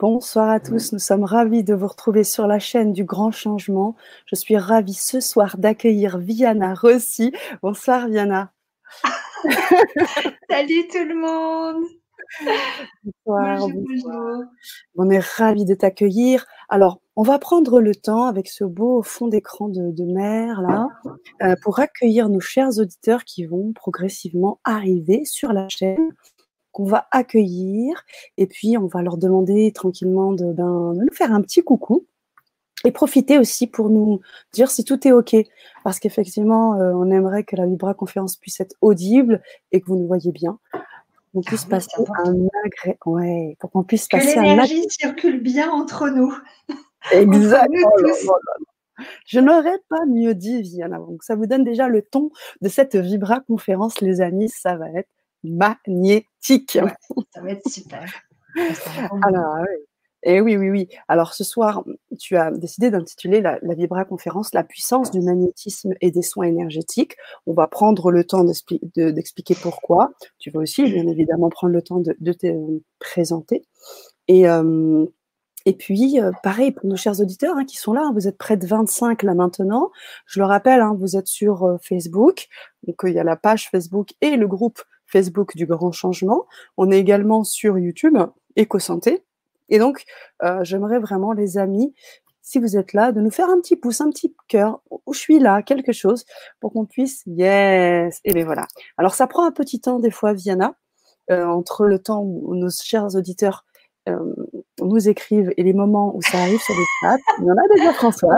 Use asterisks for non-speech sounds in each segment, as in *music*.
Bonsoir à tous, nous sommes ravis de vous retrouver sur la chaîne du Grand Changement. Je suis ravie ce soir d'accueillir Viana Rossi. Bonsoir Viana. *laughs* Salut tout le monde. Bonsoir, bonjour, On est ravis de t'accueillir. Alors, on va prendre le temps avec ce beau fond d'écran de, mer là euh, pour accueillir nos chers auditeurs qui vont progressivement arriver sur la chaîne qu'on va accueillir et puis on va leur demander tranquillement de, ben, nous faire un petit coucou et profiter aussi pour nous dire si tout est OK. Parce qu'effectivement, euh, on aimerait que la Vibra conférence puisse être audible et que vous nous voyez bien. Qu'on ah puisse passer un agré... ouais, pour qu'on puisse que passer l'énergie circule bien entre nous. *laughs* Exactement. Je n'aurais pas mieux dit, Viana. Donc, ça vous donne déjà le ton de cette Vibra conférence, les amis. Ça va être magnétique. ça va être super. *laughs* Alors, Et oui, oui, oui. Alors ce soir, tu as décidé d'intituler la, Vibra conférence La puissance du magnétisme et des soins énergétiques. On va prendre le temps d'expliquer pourquoi. Tu vas aussi, bien évidemment, prendre le temps de, te présenter. Et, euh, et puis, euh, pareil pour nos chers auditeurs hein, qui sont là, hein, vous êtes près de 25 là maintenant. Je le rappelle, hein, vous êtes sur euh, Facebook, donc il y a la page Facebook et le groupe Facebook du Grand Changement. On est également sur YouTube, EcoSanté. Et donc, euh, j'aimerais vraiment, les amis, si vous êtes là, de nous faire un petit pouce, un petit cœur, où je suis là, quelque chose, pour qu'on puisse, yes, et bien voilà. Alors, ça prend un petit temps des fois, Viana, euh, entre le temps où nos chers auditeurs euh, nous écrivent et les moments où ça arrive sur les chats. Il y en a déjà François.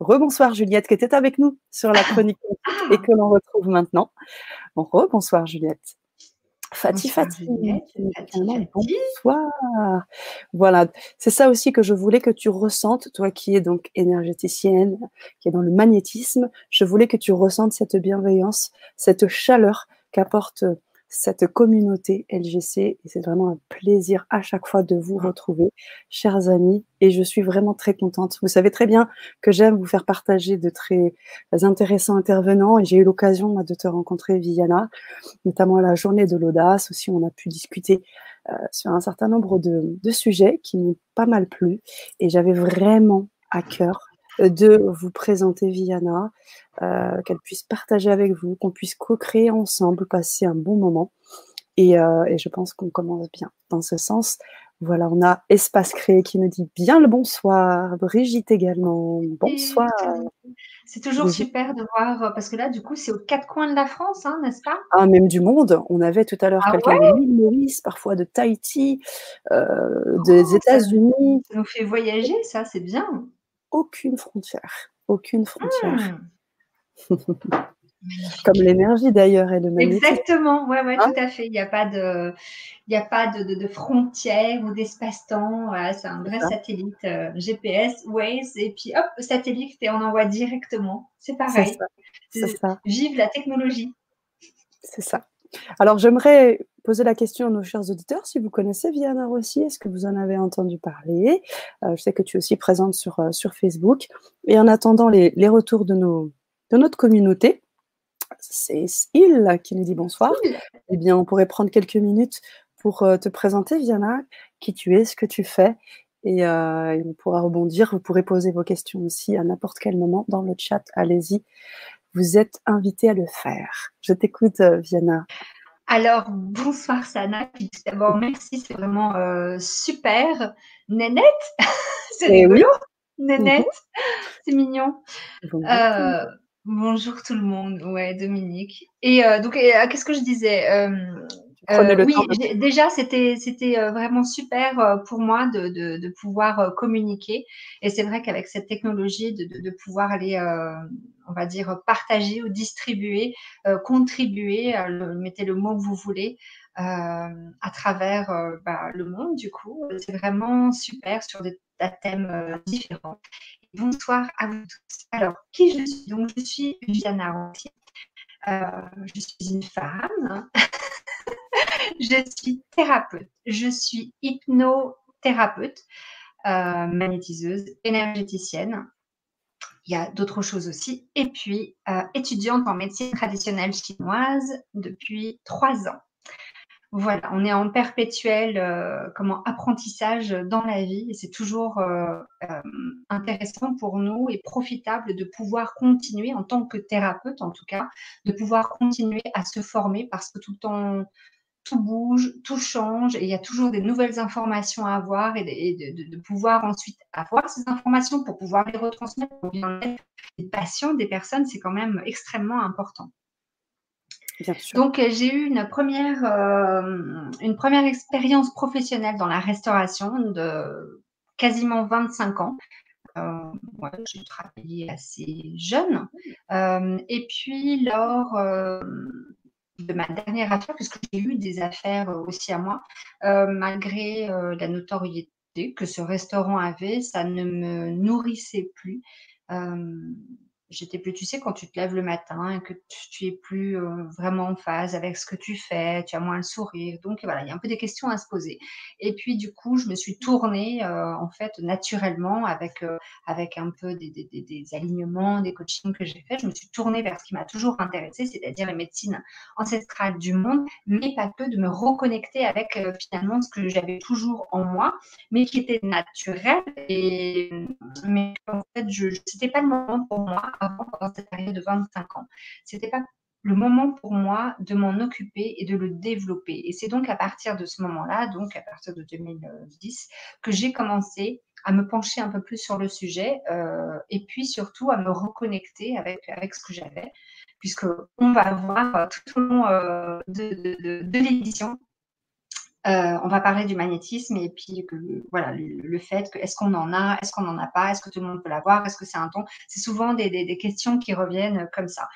Rebonsoir Juliette qui était avec nous sur la chronique et que l'on retrouve maintenant. Bon, rebonsoir Juliette. Fatih Fatih. Bonsoir. Voilà, c'est ça aussi que je voulais que tu ressentes, toi qui es donc énergéticienne, qui est dans le magnétisme, je voulais que tu ressentes cette bienveillance, cette chaleur qu'apporte cette communauté LGC et c'est vraiment un plaisir à chaque fois de vous retrouver, chers amis, et je suis vraiment très contente. Vous savez très bien que j'aime vous faire partager de très intéressants intervenants et j'ai eu l'occasion de te rencontrer, Viana, notamment à la journée de l'audace aussi, on a pu discuter euh, sur un certain nombre de, de sujets qui m'ont pas mal plu et j'avais vraiment à cœur de vous présenter Viana, euh, qu'elle puisse partager avec vous, qu'on puisse co-créer ensemble, passer un bon moment. Et, euh, et je pense qu'on commence bien dans ce sens. Voilà, on a Espace Créé qui me dit bien le bonsoir. Brigitte également. Bonsoir. C'est toujours super de voir, euh, parce que là, du coup, c'est aux quatre coins de la France, hein, n'est-ce pas? Ah, même du monde. On avait tout à l'heure ah quelqu'un de l'île Maurice, parfois de Tahiti, euh, des oh, États-Unis. Ça nous fait voyager, ça, c'est bien aucune frontière. Aucune frontière. Hmm. *laughs* Comme l'énergie d'ailleurs et le magnétisme. Exactement, ouais, ouais, tout hein à fait. Il n'y a pas de, il a pas de, de, frontières ou d'espace-temps. c'est un vrai satellite euh, GPS, Waze, et puis hop, satellite et on envoie directement. C'est pareil. C'est ça. Vive la technologie. C'est ça. Alors j'aimerais poser la question à nos chers auditeurs si vous connaissez Viana Rossi, est-ce que vous en avez entendu parler? Euh, Je sais que tu es aussi présente sur, euh, sur Facebook. Et en attendant les, retours de, nos, de notre communauté, c'est Il qui nous dit bonsoir. Eh bien, on pourrait prendre quelques minutes pour euh, te présenter, Viana, qui tu es, ce que tu fais. Et, on pourra rebondir. Vous pourrez poser vos questions aussi à n'importe quel moment dans le chat. Allez-y. Vous êtes invité à le faire. Je t'écoute, Viana. Alors, bonsoir Sana. D'abord, merci, c'est vraiment euh, super. Nénette, *laughs* c'est eh rigolo. Nénette, c'est mignon. Euh, bonjour tout le monde. Ouais, Dominique. Et euh, donc, qu'est-ce que je disais? Euh, oui, déjà, c'était c'était euh, vraiment super euh, pour moi de, de, de pouvoir communiquer. Et c'est vrai qu'avec cette technologie, de, de, pouvoir aller, on va dire, partager ou distribuer, contribuer, mettez le mot que vous voulez, à travers bah, le monde, du coup, c'est vraiment super sur des, thèmes différents. Bonsoir à vous tous. Alors, qui je suis? Donc, je suis Viana Rossi. je suis une femme. *laughs* je suis thérapeute, je suis hypnothérapeute, euh, magnétiseuse, énergéticienne. Il y a d'autres choses aussi. Et puis, euh, étudiante en médecine traditionnelle chinoise depuis trois ans. voilà, on est en perpétuel euh, comment apprentissage dans la vie et c'est toujours intéressant pour nous et profitable de pouvoir continuer en tant que thérapeute en tout cas, de pouvoir continuer à se former parce que tout le temps tout bouge, tout change et il y a toujours des nouvelles informations à avoir et de, pouvoir ensuite avoir ces informations pour pouvoir les retransmettre au bien-être des patients, des personnes, c'est quand même extrêmement important. Donc, euh, j'ai eu une première, euh, une première expérience professionnelle dans la restauration de quasiment 25 ans. Euh, j'ai travaillé assez jeune. et puis, lors de ma dernière affaire, puisque j'ai eu des affaires aussi à moi, malgré la notoriété que ce restaurant avait, ça ne me nourrissait plus j'étais plus, tu sais, quand tu te lèves le matin et que tu, es plus euh, vraiment en phase avec ce que tu fais, tu as moins le sourire. Donc voilà, il y a un peu des questions à se poser. Et puis du coup, je me suis tournée euh, en fait naturellement avec, euh, avec un peu des, alignements, des coachings que j'ai fait. Je me suis tournée vers ce qui m'a toujours intéressée, c'est-à-dire les médecines ancestrales du monde, mais pas que de me reconnecter avec finalement ce que j'avais toujours en moi, mais qui était naturel. Et mais en fait, je, c'était pas le moment pour moi avant, cette période de 25 ans. C'était pas le moment pour moi de m'en occuper et de le développer. Et c'est donc à partir de ce moment-là, donc à partir de 2010, que j'ai commencé à me pencher un peu plus sur le sujet euh, et puis surtout à me reconnecter avec, avec ce que j'avais, puisque on va voir tout au long euh, de l'édition euh, on va parler du magnétisme et puis que, voilà le, fait que est-ce qu'on en a, est-ce qu'on n'en a pas, est-ce que tout le monde peut l'avoir, est-ce que c'est un ton. C'est souvent des, questions qui reviennent comme ça.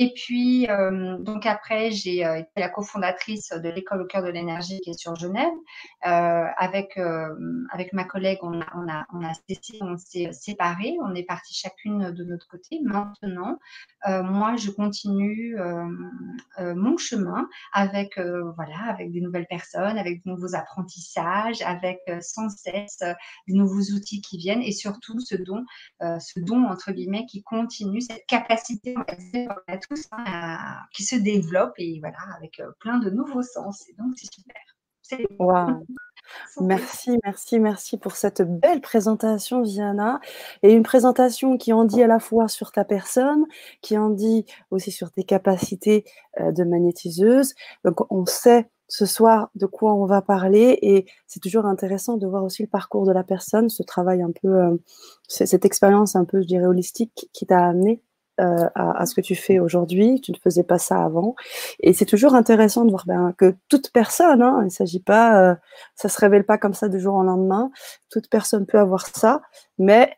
Et puis, euh, donc après, j'ai euh, été la cofondatrice de l'école au cœur de l'énergie qui est sur Genève. Euh, avec, avec ma collègue, on a, on a, on a cessé, on s'est séparés, on est parti chacune de notre côté. Maintenant, moi, je continue mon chemin avec, voilà, avec des nouvelles personnes, avec de nouveaux apprentissages, avec sans cesse des nouveaux outils qui viennent et surtout ce don, ce don entre guillemets qui continue, cette capacité, Hein, qui se développe et voilà, avec euh, plein de nouveaux sens. Et donc, c'est super. Wow. *laughs* Merci, merci, merci pour cette belle présentation, Viana. Et une présentation qui en dit à la fois sur ta personne, qui en dit aussi sur tes capacités euh, de magnétiseuse. Donc, on sait ce soir de quoi on va parler et c'est toujours intéressant de voir aussi le parcours de la personne, ce travail un peu, euh, cette expérience un peu, je dirais, holistique qui t'a amené euh, à, ce que tu fais aujourd'hui. Tu ne faisais pas ça avant. Et c'est toujours intéressant de voir ben, que toute personne, hein, il ne s'agit pas, euh, ça se révèle pas comme ça de jour au lendemain. Toute personne peut avoir ça, mais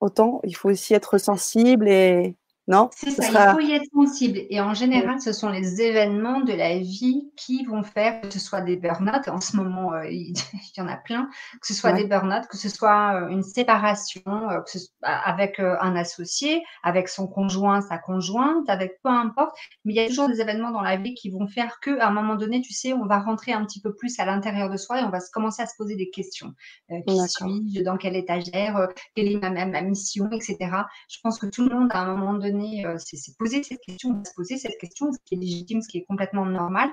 autant il faut aussi être sensible et non? C'est ça, il faut y être sensible. Et en général, ce sont les événements de la vie qui vont faire que ce soit des burn-out. En ce moment, euh, il, *laughs* y en a plein. Que ce soit des burn-out, que ce soit euh, une séparation euh, que ce soit avec un associé, avec son conjoint, sa conjointe, avec peu importe. Mais il y a toujours des événements dans la vie qui vont faire que, à un moment donné, tu sais, on va rentrer un petit peu plus à l'intérieur de soi et on va commencer à se poser des questions. qui suis-je? Dans quelle étagère? Quelle est ma, ma mission? Etc. Je pense que tout le monde, à un moment donné, euh, c'est poser cette question, se poser cette question, ce qui est légitime, ce qui est complètement normal.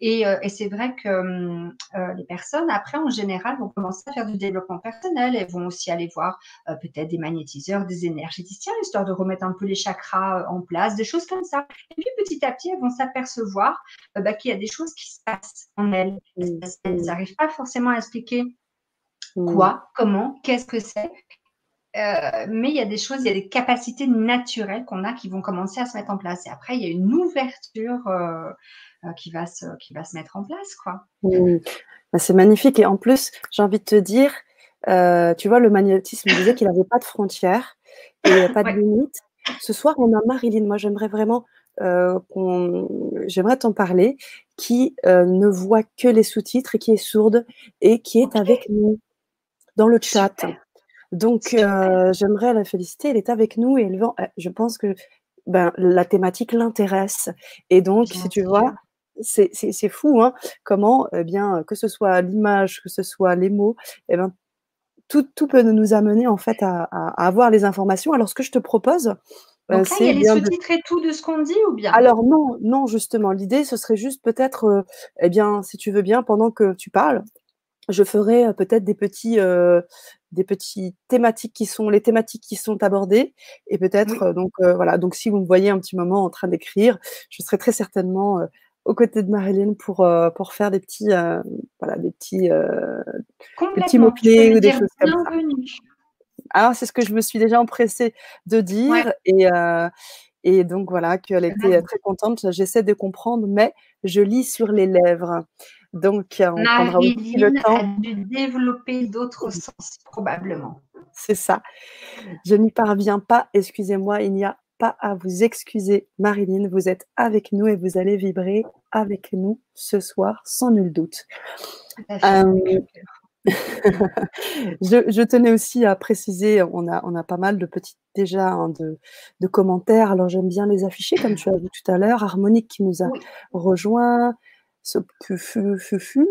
Et, euh, c'est vrai que euh, les personnes, après, en général, vont commencer à faire du développement personnel. Elles vont aussi aller voir peut-être des magnétiseurs, des énergéticiens, histoire de remettre un peu les chakras en place, des choses comme ça. Et puis, petit à petit, elles vont s'apercevoir bah, qu'il y a des choses qui se passent en elles. Elles n'arrivent pas forcément à expliquer quoi, comment, qu'est-ce que c'est. Euh, mais il y a des choses, il y a des capacités naturelles qu'on a qui vont commencer à se mettre en place. Et après, il y a une ouverture euh, euh, qui, va se, qui va se mettre en place. quoi. Mmh. Bah, c'est magnifique. Et en plus, j'ai envie de te dire, tu vois, le magnétisme disait qu'il n'avait pas de frontières et pas de limites. Ce soir, on a Marilyn. Moi, j'aimerais vraiment j'aimerais t'en parler, qui ne voit que les sous-titres et qui est sourde et qui est avec nous dans le chat. Donc, euh, j'aimerais la féliciter. Elle est avec nous et elle, euh, je pense que ben, la thématique l'intéresse. Et donc, si tu vois, c'est fou, hein, comment, eh bien, que ce soit l'image, que ce soit les mots, eh ben, tout, tout, peut nous amener en fait à, à, avoir les informations. Alors, ce que je te propose, Donc là, il y a les sous-titres et tout de ce qu'on dit ou bien? Alors non, non, justement. L'idée, ce serait juste peut-être, eh bien, si tu veux bien, pendant que tu parles, je ferai peut-être des petits, des petits thématiques qui sont les thématiques qui sont abordées et peut-être donc voilà. Donc si vous me voyez un petit moment en train d'écrire, je serai très certainement aux côtés de Marilyn pour, pour faire des petits, voilà, des petits, petits mots-clés ou des choses comme ça. Alors, c'est ce que je me suis déjà empressée de dire. Et, et donc, voilà, qu'elle était très contente. J'essaie de comprendre, mais je lis sur les lèvres. Donc, on prendra aussi le temps. a dû développer d'autres sens, probablement. C'est ça. Je n'y parviens pas. Excusez-moi, il n'y a pas à vous excuser, Marilyn. Vous êtes avec nous et vous allez vibrer avec nous ce soir, sans nul doute. *laughs* je, tenais aussi à préciser, on a, on a pas mal de petits déjà hein, de, commentaires. Alors j'aime bien les afficher, comme tu as vu tout à l'heure. Harmonique qui nous a rejoint, Fufu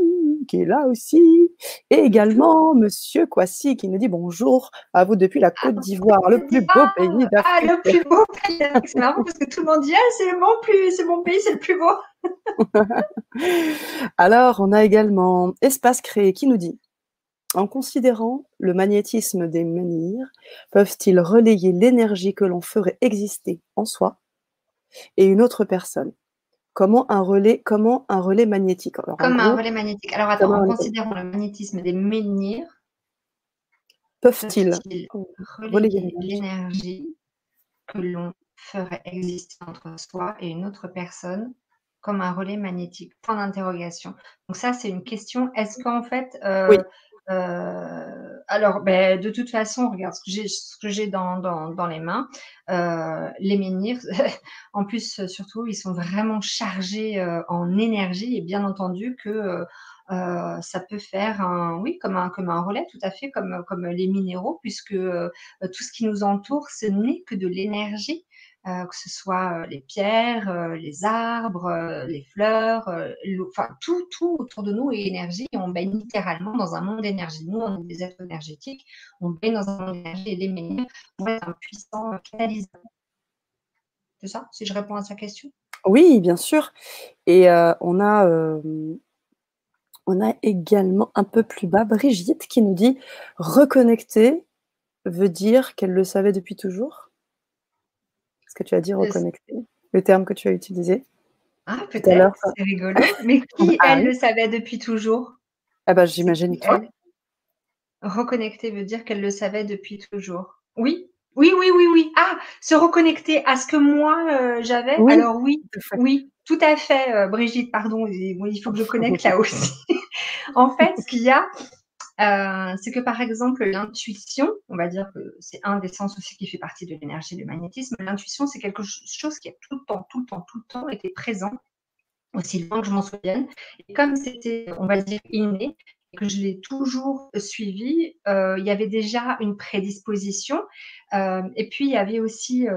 qui est là aussi, et également Monsieur Kwasi qui nous dit bonjour à vous depuis la Côte d'Ivoire, le plus beau pays d'Afrique. Ah, le plus beau pays d'Afrique, c'est marrant parce que tout le monde dit ah, c'est mon, plus, c'est mon pays, c'est le plus beau. *laughs* Alors, on a également Espace Créé qui nous dit en considérant le magnétisme des menhirs, peuvent-ils relayer l'énergie que l'on ferait exister en soi et une autre personne? Comment un relais, comment un relais magnétique Comme un relais magnétique. Alors attends, en considérant le magnétisme des menhirs, peuvent-ils relayer l'énergie que l'on ferait exister entre soi et une autre personne comme un relais magnétique? Point d'interrogation. Donc ça, c'est une question. Est-ce qu'en fait, euh, euh, alors, ben, de toute façon, regarde ce que j'ai, dans, les mains. Euh, les menhirs, *laughs* en plus, surtout, ils sont vraiment chargés euh, en énergie et bien entendu que ça peut faire un, oui, comme un, comme un relais, tout à fait, comme, comme les minéraux, puisque tout ce qui nous entoure, ce n'est que de l'énergie. Euh, que ce soit euh, les pierres, euh, les arbres, les fleurs, enfin tout, tout autour de nous est énergie on baigne littéralement dans un monde d'énergie. Nous, on est des êtres énergétiques, on baigne dans un monde d'énergie et les menhirs vont être un puissant canalisateur. C'est ça, si je réponds à sa question? Oui, bien sûr. Et on a on a également un peu plus bas Brigitte qui nous dit reconnecter veut dire qu'elle le savait depuis toujours? Que tu as dit reconnecter, le terme que tu as utilisé. Ah, peut-être, c'est rigolo. Mais *laughs* qui, ah elle, le savait depuis toujours? Ah, bah, j'imagine que. Reconnecter veut dire qu'elle le savait depuis toujours. Oui, oui, oui, oui, oui. Ah, se reconnecter à ce que moi euh, j'avais? Alors oui, oui, tout à fait, euh, Brigitte, pardon. il faut que je connecte là aussi. *laughs* en fait, ce qu'il y a, euh, c'est que par exemple l'intuition, on va dire que c'est un des sens aussi qui fait partie de l'énergie du magnétisme. L'intuition, c'est quelque chose qui a tout le temps, tout le temps, tout le temps été présent, aussi loin que je m'en souvienne. Et comme c'était, on va dire, inné, que je l'ai toujours suivi, euh, il y avait déjà une prédisposition. Euh, et puis, il y avait aussi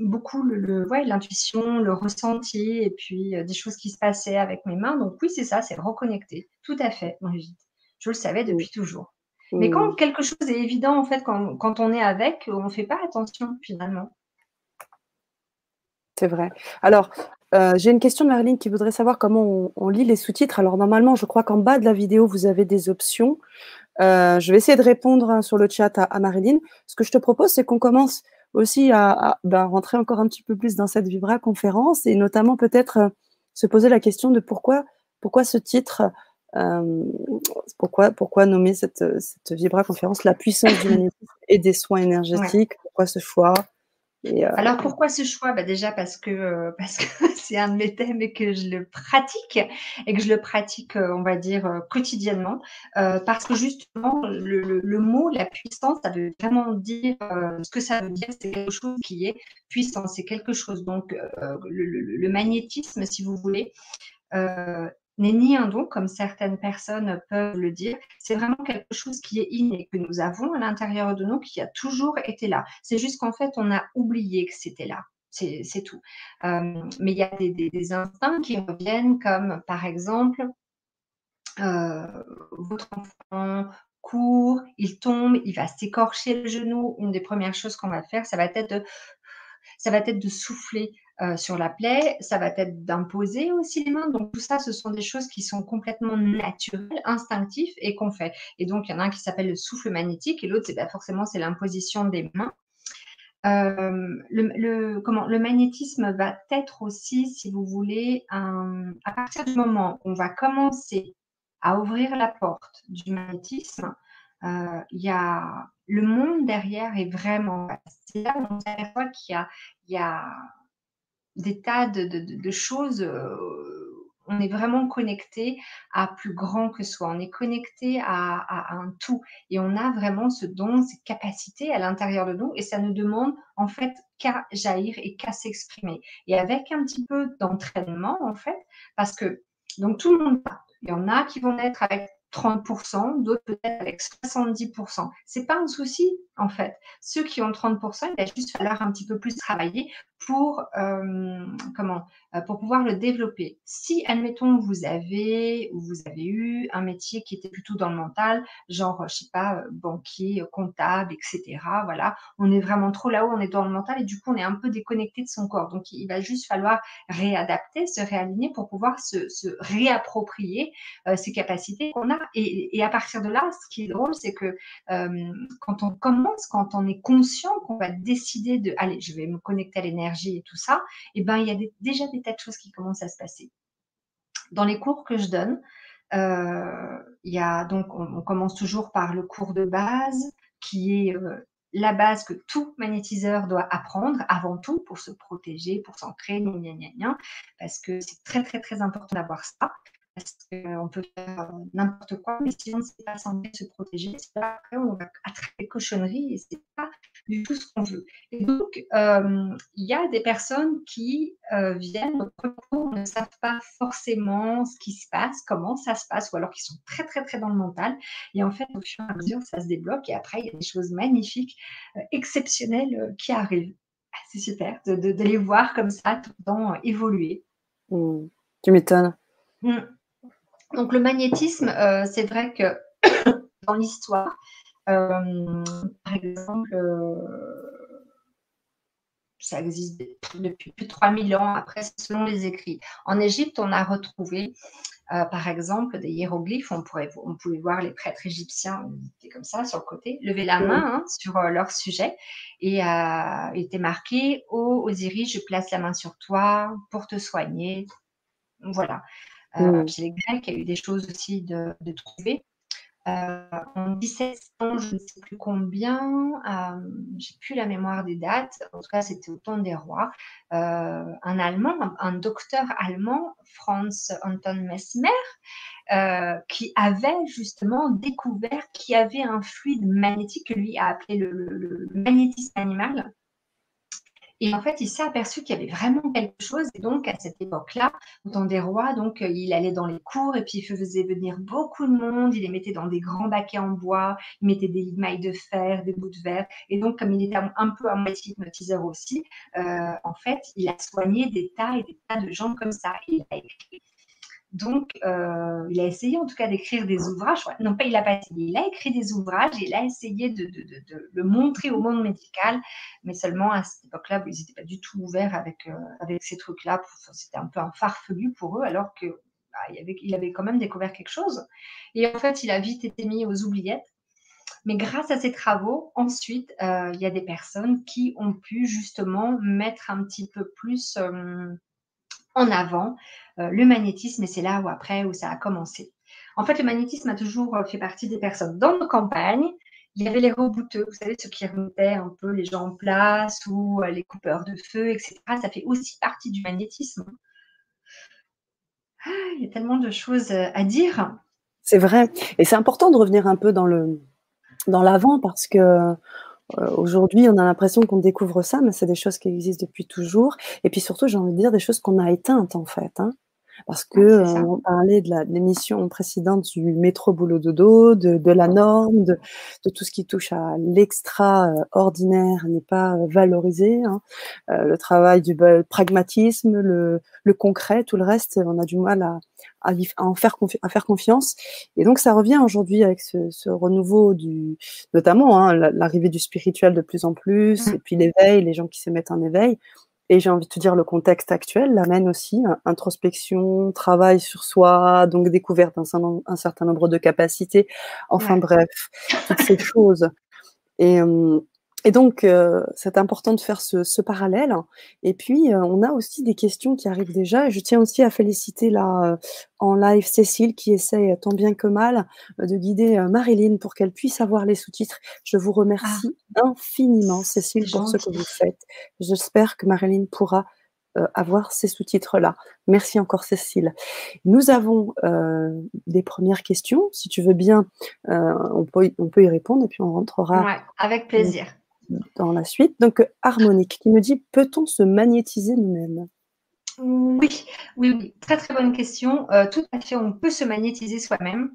beaucoup le, ouais, l'intuition, le ressenti, et puis des choses qui se passaient avec mes mains. Donc oui, c'est ça, c'est reconnecter. Tout à fait, Brigitte. Je le savais depuis toujours. Mais quand quelque chose est évident, en fait, quand, on est avec, on ne fait pas attention finalement. C'est vrai. Alors, euh, j'ai une question de Marilyn qui voudrait savoir comment on, lit les sous-titres. Alors, normalement, je crois qu'en bas de la vidéo, vous avez des options. Euh, je vais essayer de répondre hein, sur le chat à, Marilyn. Ce que je te propose, c'est qu'on commence aussi à, ben, rentrer encore un petit peu plus dans cette Vibra conférence et notamment peut-être euh, se poser la question de pourquoi, pourquoi ce titre euh, pourquoi, pourquoi nommer cette, cette Vibra conférence la puissance du magnétisme et des soins énergétiques? Pourquoi ce choix? Et, euh, Alors pourquoi ce choix? Bah Déjà parce que euh, parce que *laughs* c'est un de mes thèmes et que je le pratique et que je le pratique, on va dire quotidiennement. parce que justement le, le, mot la puissance, ça veut vraiment dire ce que ça veut dire. C'est quelque chose qui est puissant. C'est quelque chose donc le, le, magnétisme, si vous voulez, n'est ni un don, comme certaines personnes peuvent le dire. C'est vraiment quelque chose qui est inné, que nous avons à l'intérieur de nous, qui a toujours été là. C'est juste qu'en fait, on a oublié que c'était là. C'est tout. Euh, mais il y a des, instincts qui reviennent, comme par exemple, euh, votre enfant court, il tombe, il va s'écorcher le genou. Une des premières choses qu'on va faire, ça va être ça va être de souffler euh, sur la plaie, ça va être d'imposer aussi les mains. Donc tout ça, ce sont des choses qui sont complètement naturelles, instinctives et qu'on fait. Et donc il y en a un qui s'appelle le souffle magnétique et l'autre, c'est pas forcément c'est l'imposition des mains. Euh, le, comment, le magnétisme va être aussi, si vous voulez, à partir du moment où on va commencer à ouvrir la porte du magnétisme, euh, y a le monde derrière est vraiment C'est là où on qu'il y a des tas de, choses. Euh, on est vraiment connecté à plus grand que soi. On est connecté à, un tout. Et on a vraiment ce don, ces capacités à l'intérieur de nous. Et ça ne demande en fait qu'à jaillir et qu'à s'exprimer. Et avec un petit peu d'entraînement, en fait, parce que donc tout le monde, il y en a qui vont être avec 30%, d'autres peut-être avec 70%. C'est pas un souci en fait. Ceux qui ont 30%, il va juste falloir un petit peu plus travailler pour euh, comment euh, pour pouvoir le développer. Si admettons vous avez ou vous avez eu un métier qui était plutôt dans le mental, genre je sais pas euh, banquier, comptable, etc. Voilà, on est vraiment trop là-haut, on est dans le mental et du coup on est un peu déconnecté de son corps. Donc il va juste falloir réadapter, se réaligner pour pouvoir se, réapproprier ces capacités qu'on a. Et, à partir de là, ce qui est drôle, c'est que quand on commence, quand on est conscient qu'on va décider de, allez, je vais me connecter à l'énergie et tout ça, eh ben, il y a déjà des tas de choses qui commencent à se passer. Dans les cours que je donne, euh, y a donc, on, commence toujours par le cours de base, qui est euh, la base que tout magnétiseur doit apprendre avant tout pour se protéger, pour s'ancrer, parce que c'est très très très important d'avoir ça parce qu'on peut faire euh, n'importe quoi, mais si on ne sait pas se protéger, c'est là après on va attraper des cochonneries et c'est pas du tout ce qu'on veut. Et donc, euh, il y a des personnes qui euh, viennent au cours, ne savent pas forcément ce qui se passe, comment ça se passe, ou alors qui sont très très très dans le mental. Et en fait, au fur et à mesure, ça se débloque et après, il y a des choses magnifiques, exceptionnelles qui arrivent. Ah, c'est super de, les voir comme ça tout le temps évoluer. Mmh. Tu m'étonnes. Mmh. Donc le magnétisme, euh, c'est vrai que *coughs* dans l'histoire, euh, par exemple, euh, ça existe depuis plus de 3000 ans, après selon les écrits. En Égypte, on a retrouvé, par exemple, des hiéroglyphes, on, pourrait, on pouvait voir les prêtres égyptiens, comme ça, sur le côté, lever la main hein, sur leur sujet, et il était marqué « Ô Osiris, je place la main sur toi pour te soigner ». Voilà. Euh, mmh. Chez les Grecs, il y a eu des choses aussi de, trouver. Euh, en 1700, je ne sais plus combien, euh, j'ai plus la mémoire des dates, en tout cas c'était au temps des rois, euh, un Allemand, un, docteur allemand, Franz Anton Mesmer, qui avait justement découvert qu'il y avait un fluide magnétique que lui a appelé le magnétisme animal, et en fait, il s'est aperçu qu'il y avait vraiment quelque chose. Et donc, à cette époque-là, dans des rois, donc, euh, il allait dans les cours et puis il faisait venir beaucoup de monde. Il les mettait dans des grands baquets en bois. Il mettait des mailles de fer, des bouts de verre. Et donc, comme il était un peu à moitié hypnotiseur aussi, euh, en fait, il a soigné des tas et des tas de gens comme ça. Il a écrit donc, euh, il a essayé en tout cas d'écrire des ouvrages. Non, pas il n'a pas essayé. Il a écrit des ouvrages. Il a essayé de, le montrer au monde médical, mais seulement à cette époque-là, ils n'étaient pas du tout ouverts avec, euh, ces trucs-là. C'était un peu un farfelu pour eux, alors que bah, il, avait, quand même découvert quelque chose. Et en fait, il a vite été mis aux oubliettes. Mais grâce à ces travaux, ensuite, euh, il y a des personnes qui ont pu justement mettre un petit peu plus en avant le magnétisme et c'est là où après où ça a commencé. En fait, le magnétisme a toujours euh, fait partie des personnes. Dans nos campagnes, il y avait les rebouteux, vous savez, ceux qui remettaient un peu les gens en place ou euh, les coupeurs de feu, etc. Ça fait aussi partie du magnétisme. Ah, il y a tellement de choses à dire. C'est vrai. Et c'est important de revenir un peu dans le dans l'avant parce que euh, aujourd'hui, on a l'impression qu'on découvre ça, mais c'est des choses qui existent depuis toujours. Et puis surtout, j'ai envie de dire des choses qu'on a éteintes en fait. Hein. Parce que on parlait de l'émission précédente du métro boulot dodo, de, de la norme, de, de, tout ce qui touche à l'extraordinaire n'est pas valorisé. Hein. le travail du pragmatisme, le, le, concret, tout le reste, on a du mal à, à, en faire, à faire confiance. Et donc ça revient aujourd'hui avec ce, ce, renouveau du, notamment hein, l'arrivée du spirituel de plus en plus, mmh. et puis l'éveil, les gens qui se mettent en éveil. Et j'ai envie de te dire, le contexte actuel l'amène aussi, hein, introspection, travail sur soi, donc découverte d'un un certain nombre de capacités, enfin bref, toutes ces choses. Et, et donc, euh, c'est important de faire ce, ce parallèle. Et puis, euh, on a aussi des questions qui arrivent déjà. Et je tiens aussi à féliciter là, euh, en live Cécile qui essaie tant bien que mal de guider Marilyn pour qu'elle puisse avoir les sous-titres. Je vous remercie ah. infiniment, Cécile, pour ce que vous faites. J'espère que Marilyn pourra avoir ces sous-titres-là. Merci encore, Cécile. Nous avons des premières questions. Si tu veux bien, on peut, on, peut, y répondre et puis on rentrera. Ouais, avec plaisir dans la suite. Donc, Harmonique qui me dit peut-on se magnétiser nous-mêmes? Oui, oui, oui, très très bonne question. Euh, tout à fait, on peut se magnétiser soi-même.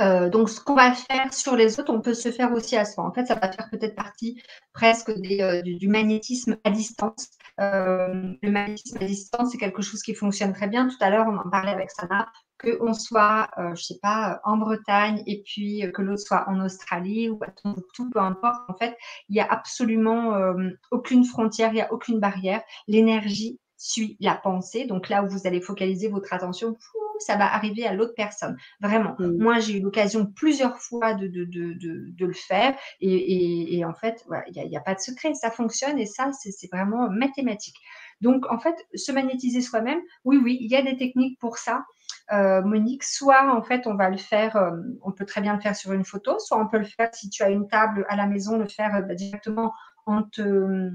Euh, donc, ce qu'on va faire sur les autres, on peut se faire aussi à soi. En fait, ça va faire peut-être partie presque euh, du, magnétisme à distance. le magnétisme à distance, c'est quelque chose qui fonctionne très bien. Tout à l'heure, on en parlait avec Sana qu'on soit, euh, je sais pas, en Bretagne et puis euh, que l'autre soit en Australie ou à tout, peu importe. En fait, il n'y a absolument euh, aucune frontière, il n'y a aucune barrière. L'énergie suit la pensée. Donc là où vous allez focaliser votre attention, ça va arriver à l'autre personne. Vraiment. Mm. Moi, j'ai eu l'occasion plusieurs fois de, de, de, de, le faire. Et, et, et en fait, il n'y a, a, pas de secret. Ça fonctionne et ça, c'est vraiment mathématique. Donc, en fait, se magnétiser soi-même, oui, oui, il y a des techniques pour ça. Euh, Monique, soit en fait on va le faire, euh, on peut très bien le faire sur une photo, soit on peut le faire si tu as une table à la maison, le faire euh, bah, directement en te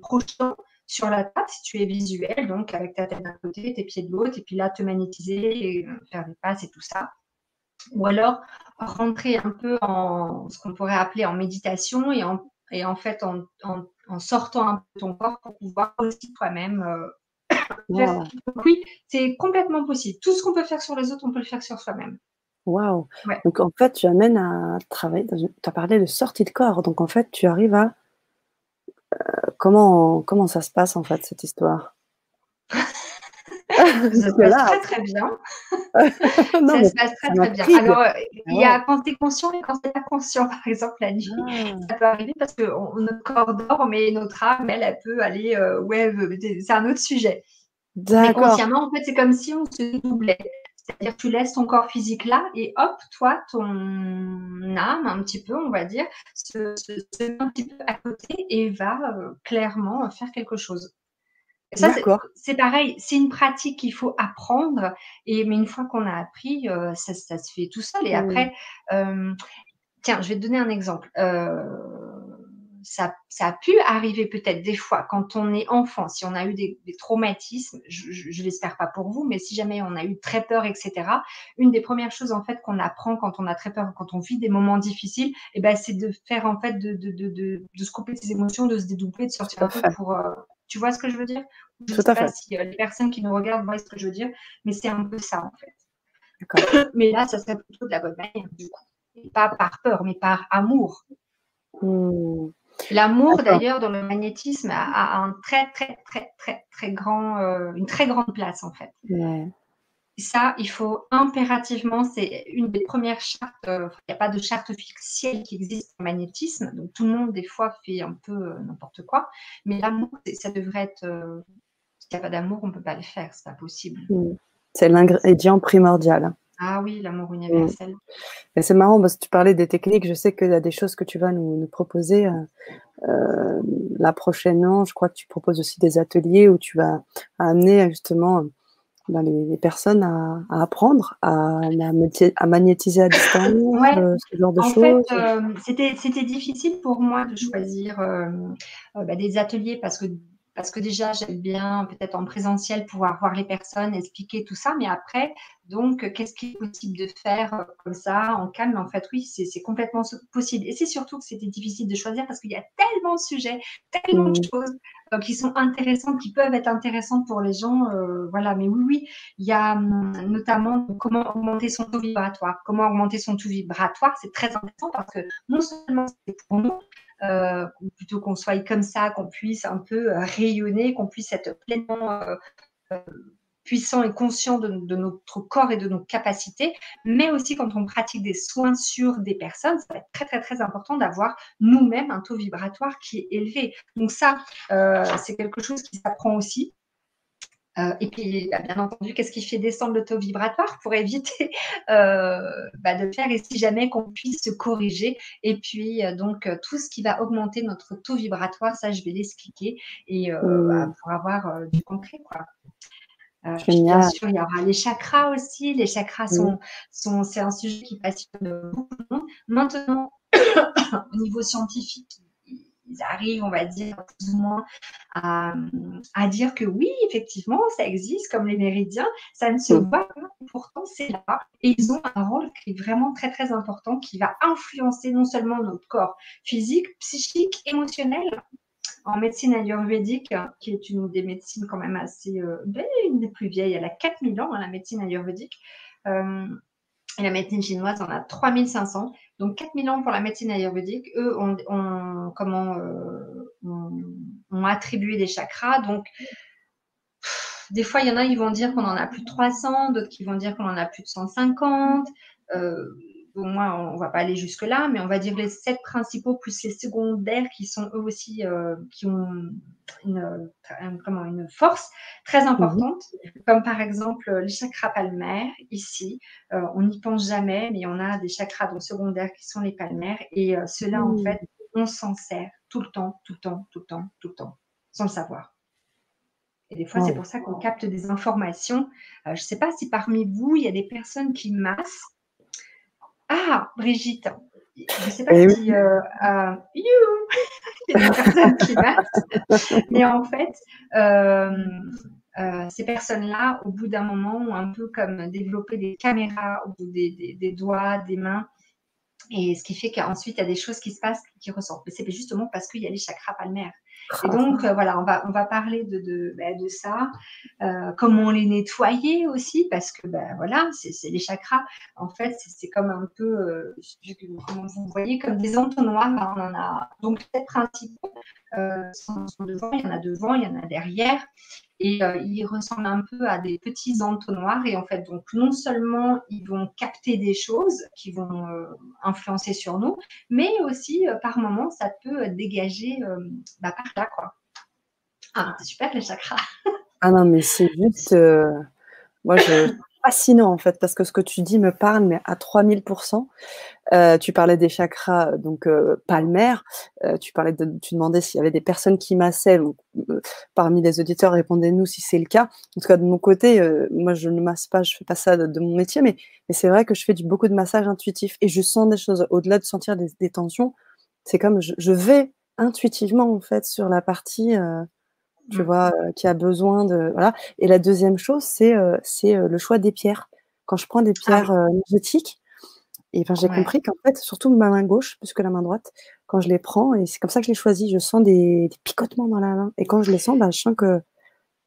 projetant sur la table si tu es visuel, donc avec ta tête d'un côté, tes pieds de l'autre, et puis là te magnétiser, et faire des passes et tout ça. Ou alors rentrer un peu en ce qu'on pourrait appeler en méditation et en, et en fait en, en, sortant un peu ton corps pour pouvoir aussi toi-même oui, c'est complètement possible. Tout ce qu'on peut faire sur les autres, on peut le faire sur soi-même. Waouh. Donc en fait, tu amènes à travailler. Dans Tu as parlé de sortie de corps. Donc en fait, tu arrives à. Euh, comment, comment ça se passe en fait, cette histoire? *laughs* Ça *laughs* se passe très très bien. ça se passe très très bien. Alors, euh, il y a quand tu es conscient et quand tu n'es pas conscient, *laughs* par exemple, la nuit. Ah. Ça peut arriver parce que notre corps dort, mais notre âme, elle, elle peut aller. Euh, ouais, c'est un autre sujet. Mais consciemment, en fait, c'est comme si on se doublait. C'est-à-dire tu laisses ton corps physique là et hop, toi, ton âme, un petit peu, on va dire, se, se, met un petit peu à côté et va euh, clairement faire quelque chose. Ça, c'est pareil, c'est une pratique qu'il faut apprendre, et, mais une fois qu'on a appris, euh, ça, ça, se fait tout seul. Et après, euh, tiens, je vais te donner un exemple ça, a pu arriver peut-être des fois quand on est enfant, si on a eu des, traumatismes, je ne l'espère pas pour vous, mais si jamais on a eu très peur, etc., une des premières choses en fait qu'on apprend quand on a très peur, quand on vit des moments difficiles, et eh ben, c'est de faire en fait de, de, de, de, se couper ses émotions, de se dédoubler, de sortir un peu pour... Euh, tu vois ce que je veux dire? Je ne sais pas si euh, les personnes qui nous regardent voient ce que je veux dire, mais c'est un peu ça en fait. *coughs* Mais là, ça serait plutôt de la bonne manière, du coup. pas par peur, mais par amour. Mmh. L'amour, d'ailleurs, dans le magnétisme, a, un très, très, très, très, très grand, euh, une très grande place, en fait. ça, il faut impérativement, c'est une des premières chartes, euh, il n'y a pas de charte officielle qui existe en magnétisme, donc tout le monde, des fois, fait un peu euh, n'importe quoi, mais l'amour, ça devrait être, s'il n'y a pas d'amour, on ne peut pas le faire, c'est pas possible. C'est l'ingrédient primordial. Ah oui, l'amour universel. C'est marrant parce que tu parlais des techniques. Je sais qu'il y a des choses que tu vas nous, proposer. Euh, euh, la prochaine je crois que tu proposes aussi des ateliers où tu vas amener justement ben, les, personnes à, apprendre à, à, magnétiser à distance, euh, ce genre de en choses. Fait, c'était difficile pour moi de choisir bah, des ateliers parce que parce que déjà, j'aime bien peut-être en présentiel pouvoir voir les personnes, expliquer tout ça, mais après, donc, qu'est-ce qui est possible de faire euh, comme ça, en calme? En fait, oui, c'est complètement possible. Et c'est surtout que c'était difficile de choisir parce qu'il y a tellement de sujets, tellement de mmh. choses euh, qui sont intéressantes, qui peuvent être intéressantes pour les gens. Euh, voilà, mais oui, oui, il y a hum, notamment comment augmenter son taux vibratoire. Comment augmenter son taux vibratoire, c'est très intéressant parce que non seulement c'est pour nous, euh, plutôt qu'on soit comme ça, qu'on puisse un peu euh, rayonner, qu'on puisse être pleinement euh, puissant et conscient de, notre corps et de nos capacités, mais aussi quand on pratique des soins sur des personnes, ça va être très très très important d'avoir nous-mêmes un taux vibratoire qui est élevé. Donc ça, c'est quelque chose qui s'apprend aussi. Euh, et puis, bah, bien entendu, qu'est-ce qui fait descendre le taux vibratoire pour éviter euh, bah, de faire et si jamais qu'on puisse se corriger. Et puis, euh, donc, tout ce qui va augmenter notre taux vibratoire, ça, je vais l'expliquer et mmh. bah, pour avoir du concret, quoi. bien sûr, il y aura les chakras aussi. Les chakras sont, sont c'est un sujet qui passionne beaucoup de monde. Maintenant, *coughs* au niveau scientifique, ils arrivent, on va dire, plus ou moins à, dire que oui, effectivement, ça existe comme les méridiens, ça ne se mm. voit pas, pourtant c'est là. Et ils ont un rôle qui est vraiment très, très important, qui va influencer non seulement notre corps physique, psychique, émotionnel. En médecine ayurvédique, qui est une des médecines quand même assez, euh, une des plus vieilles, elle a 4000 ans, hein, la médecine ayurvédique. Euh, et la médecine chinoise en a 3500. Donc 4000 ans pour la médecine ayurvédique. Eux ont, comment, euh, ont, attribué des chakras. Donc des fois, il y en a, ils vont dire qu'on en a plus de 300, d'autres qui vont dire qu'on en a plus de 150. Euh, au moins, on ne va pas aller jusque-là, mais on va dire les sept principaux plus les secondaires qui sont eux aussi, euh, qui ont une, comment, une force très mhm. importante, comme par exemple les chakras palmaires, ici. Euh, on n'y pense jamais, mais on a des chakras donc, secondaires qui sont les palmaires, et euh, cela, en fait, on s'en sert tout le temps, tout le temps, tout le temps, tout le temps, sans le savoir. Et des fois, c'est pour ça qu'on capte des informations. je ne sais pas si parmi vous, il y a des personnes qui massent ah, Brigitte, je ne sais pas eh si euh, euh, *laughs* il y a des personnes qui mais en fait, euh, ces personnes-là, au bout d'un moment, ont un peu comme développé des caméras au bout des doigts, des mains, et ce qui fait qu'ensuite, il y a des choses qui se passent qui ressentent. Mais c'est justement parce qu'il y a les chakras palmaires. Et donc, euh, voilà, on va, on va parler de, de, ben, de ça, euh, comment les nettoyer aussi, parce que, ben, voilà, c'est les chakras. En fait, c'est comme un peu, euh, vous voyez, comme des entonnoirs. Hein, on en a donc sept principaux. Euh, sont, devant, il y en a devant, il y en a derrière et euh, ils ressemblent un peu à des petits entonnoirs. Et en fait donc non seulement ils vont capter des choses qui vont euh, influencer sur nous mais aussi euh, par moments ça peut dégager bah, par là quoi. Ah c'est super les chakras. Ah non mais c'est juste moi je fascinant en fait parce que ce que tu dis me parle mais à 3000%. Euh, tu parlais des chakras euh, donc euh, palmaires. tu parlais de, tu demandais s'il y avait des personnes qui massaient. parmi les auditeurs, répondez-nous si c'est le cas. En tout cas de mon côté, moi je ne masse pas, je fais pas ça de, mon métier, mais, c'est vrai que je fais du, beaucoup de massage intuitif et je sens des choses au-delà de sentir des, tensions. C'est comme je, vais intuitivement en fait sur la partie tu mmh. vois, qui a besoin de voilà. Et la deuxième chose, c'est euh, c'est euh, le choix des pierres. Quand je prends des ah pierres énergétiques, et ben j'ai compris qu'en fait, surtout ma main gauche plus que la main droite, quand je les prends, et c'est comme ça que je les choisis, je sens des, des, picotements dans la main. Et quand je les sens, ben, je sens que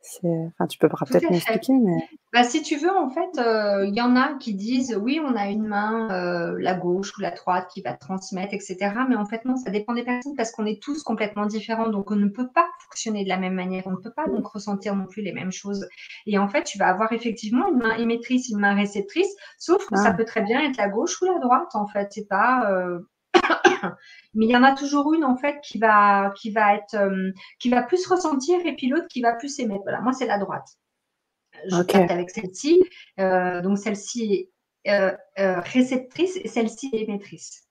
Enfin, tu peux peut-être m'expliquer, mais. Bah, si tu veux, en fait, euh, il y en a qui disent oui, on a une main, euh, la gauche ou la droite qui va transmettre, etc. Mais en fait, non, ça dépend des personnes parce qu'on est tous complètement différents. Donc, on ne peut pas fonctionner de la même manière. On ne peut pas donc ressentir non plus les mêmes choses. Et en fait, tu vas avoir effectivement une main émettrice, une main réceptrice, sauf que ça ah. peut très bien être la gauche ou la droite. En fait, c'est pas. Euh, mais il y en a toujours une en fait qui va qui va être euh, qui va plus ressentir et puis l'autre qui va plus émettre. Voilà, moi c'est la droite. Je capte avec celle-ci. Euh, donc celle-ci est euh, réceptrice et celle-ci est émettrice.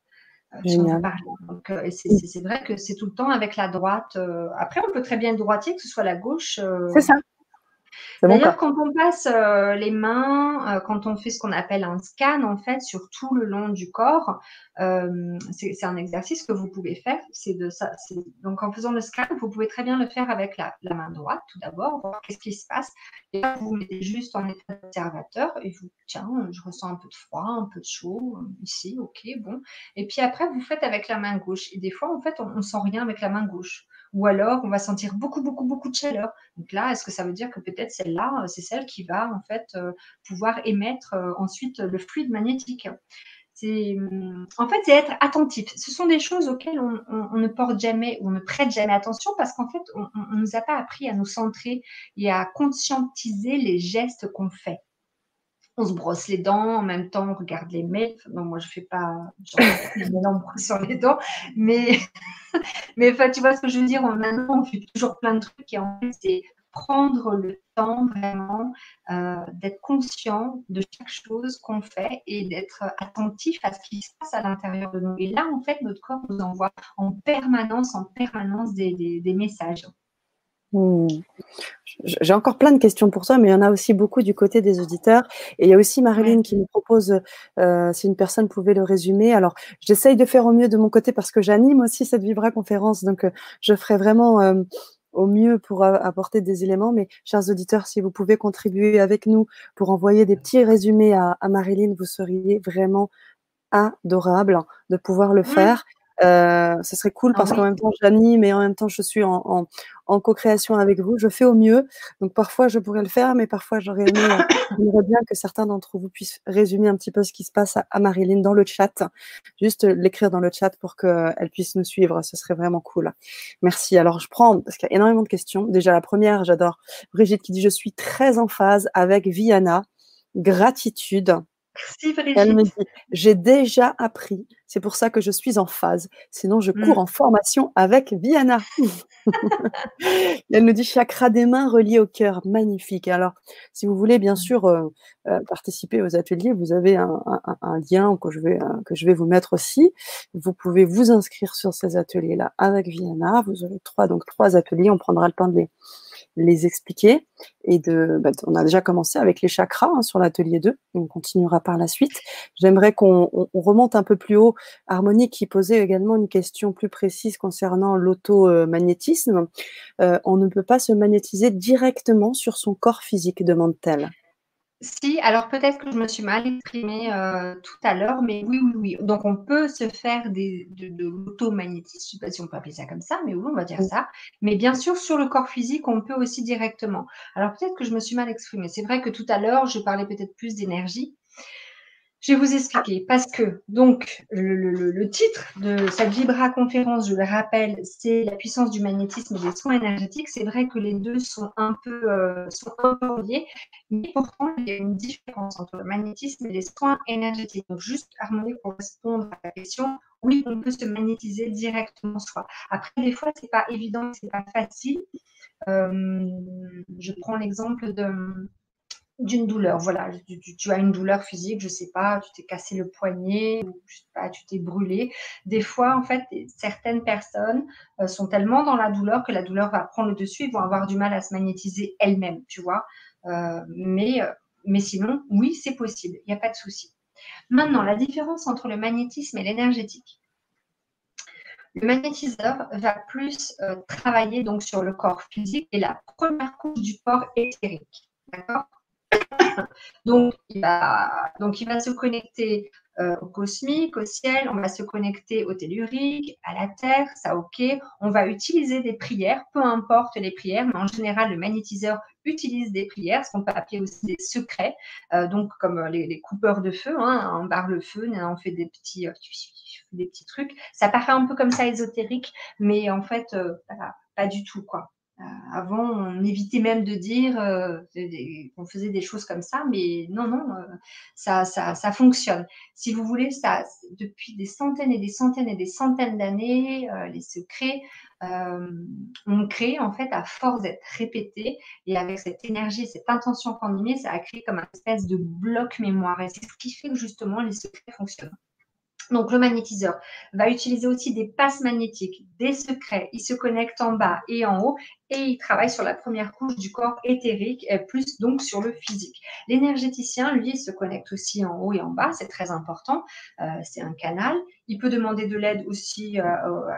c'est vrai que c'est tout le temps avec la droite. après, on peut très bien être droitier, que ce soit la gauche. c'est ça. D'ailleurs, quand on passe euh, les mains, euh, quand on fait ce qu'on appelle un scan, en fait, sur tout le long du corps, euh, c'est un exercice que vous pouvez faire. C'est de ça. Donc, en faisant le scan, vous pouvez très bien le faire avec la, main droite, tout d'abord, voir qu'est-ce qui se passe. Et là, vous, vous mettez juste en état d'observateur et vous, tiens, je ressens un peu de froid, un peu de chaud, ici, ok, bon. Et puis après, vous faites avec la main gauche. Et des fois, en fait, on, ne sent rien avec la main gauche ou alors on va sentir beaucoup, beaucoup, beaucoup de chaleur. Donc là, est-ce que ça veut dire que peut-être celle-là, c'est celle qui va en fait euh, pouvoir émettre euh, ensuite le fluide magnétique? En fait, c'est être attentif. Ce sont des choses auxquelles on, ne porte jamais, on ne prête jamais attention parce qu'en fait, on ne nous a pas appris à nous centrer et à conscientiser les gestes qu'on fait on se brosse les dents, en même temps on regarde les mails. moi je fais pas *laughs* sur les dents, mais, *laughs* mais enfin, tu vois ce que je veux dire. Maintenant, on fait toujours plein de trucs et en fait, c'est prendre le temps vraiment euh, d'être conscient de chaque chose qu'on fait et d'être attentif à ce qui se passe à l'intérieur de nous. Et là, en fait, notre corps nous envoie en permanence, en permanence des messages. Hmm. J'ai encore plein de questions pour toi, mais il y en a aussi beaucoup du côté des auditeurs. Et il y a aussi Marilyn qui nous propose euh, si une personne pouvait le résumer. Alors, j'essaye de faire au mieux de mon côté parce que j'anime aussi cette Vibra conférence, donc euh, je ferai vraiment euh, au mieux pour apporter des éléments. Mais chers auditeurs, si vous pouvez contribuer avec nous pour envoyer des petits résumés à, à Marilyn, vous seriez vraiment adorable de pouvoir le faire. Euh, ce serait cool ah parce qu'en même temps j'anime et en même temps je suis en, en, co-création avec vous. Je fais au mieux. Donc parfois je pourrais le faire, mais parfois j'aurais aimé, euh, *coughs* bien que certains d'entre vous puissent résumer un petit peu ce qui se passe à, Marilyn dans le chat. Juste l'écrire dans le chat pour qu'elle puisse nous suivre. Ce serait vraiment cool. Merci. Alors je prends, parce qu'il y a énormément de questions. Déjà la première, j'adore Brigitte qui dit Je suis très en phase avec Viana. Gratitude. Elle me dit, j'ai déjà appris, c'est pour ça que je suis en phase. Sinon, je cours mmh. en formation avec Viana. elle nous dit chakra des mains relié au cœur. Magnifique. Alors, si vous voulez bien mmh. sûr euh, euh, participer aux ateliers, vous avez un, lien que je, vais, euh, que je vais vous mettre aussi. Vous pouvez vous inscrire sur ces ateliers-là avec Viana. Vous aurez trois, donc trois ateliers. On prendra le temps de les, les expliquer. Et de, bah, on a déjà commencé avec les chakras hein, sur l'atelier 2, on continuera par la suite. J'aimerais qu'on remonte un peu plus haut. Harmonie qui posait également une question plus précise concernant l'automagnétisme. Euh, on ne peut pas se magnétiser directement sur son corps physique, demande-t-elle. Si, alors peut-être que je me suis mal exprimée euh, tout à l'heure, mais oui, oui, oui. Donc on peut se faire de, de l'automagnétisme, je ne sais pas si on peut appeler ça comme ça, mais oui, on va dire ça. Mais bien sûr, sur le corps physique, on peut aussi directement. Alors peut-être que je me suis mal exprimée. C'est vrai que tout à l'heure, je parlais peut-être plus d'énergie. Je vais vous expliquer parce que donc le, titre de cette Vibra conférence, je le rappelle, c'est la puissance du magnétisme et des soins énergétiques. C'est vrai que les deux sont un peu euh, sont un liés, mais pourtant il y a une différence entre le magnétisme et les soins énergétiques. Donc juste harmonie pour répondre à la question, oui, on peut se magnétiser directement soi. Après des fois c'est pas évident, c'est pas facile. Euh, je prends l'exemple de d'une douleur. Voilà, tu, as une douleur physique, je sais pas, tu t'es cassé le poignet, ou je sais pas, tu t'es brûlé. Des fois, en fait, certaines personnes euh, sont tellement dans la douleur que la douleur va prendre le dessus et vont avoir du mal à se magnétiser elles-mêmes, tu vois. Euh, mais, euh, mais sinon, oui, c'est possible, il n'y a pas de souci. Maintenant, la différence entre le magnétisme et l'énergétique. Le magnétiseur va plus travailler donc sur le corps physique et la première couche du corps éthérique. D'accord? Donc, il va, se connecter euh, au cosmique, au ciel, on va se connecter au tellurique, à la terre, ça ok. On va utiliser des prières, peu importe les prières, mais en général, le magnétiseur utilise des prières, ce qu'on peut appeler aussi des secrets, euh, donc comme les, coupeurs de feu, hein, on barre le feu, on fait des petits, euh, des petits trucs. Ça paraît un peu comme ça ésotérique, mais en fait, pas du tout, quoi. Euh, avant, on évitait même de dire euh, qu'on faisait des choses comme ça, mais non, non, euh, ça, ça, ça, fonctionne. Si vous voulez, ça, depuis des centaines et des centaines et des centaines d'années, les secrets, on crée en fait à force d'être répétés et avec cette énergie, cette intention qu'on y met, ça a créé comme un espèce de bloc mémoire. Et c'est ce qui fait que justement les secrets fonctionnent. Donc, le magnétiseur va utiliser aussi des passes magnétiques, des secrets. Il se connecte en bas et en haut et il travaille sur la première couche du corps éthérique, et plus donc sur le physique. L'énergéticien, lui, se connecte aussi en haut et en bas, c'est très important. Euh, c'est un canal. Il peut demander de l'aide aussi euh,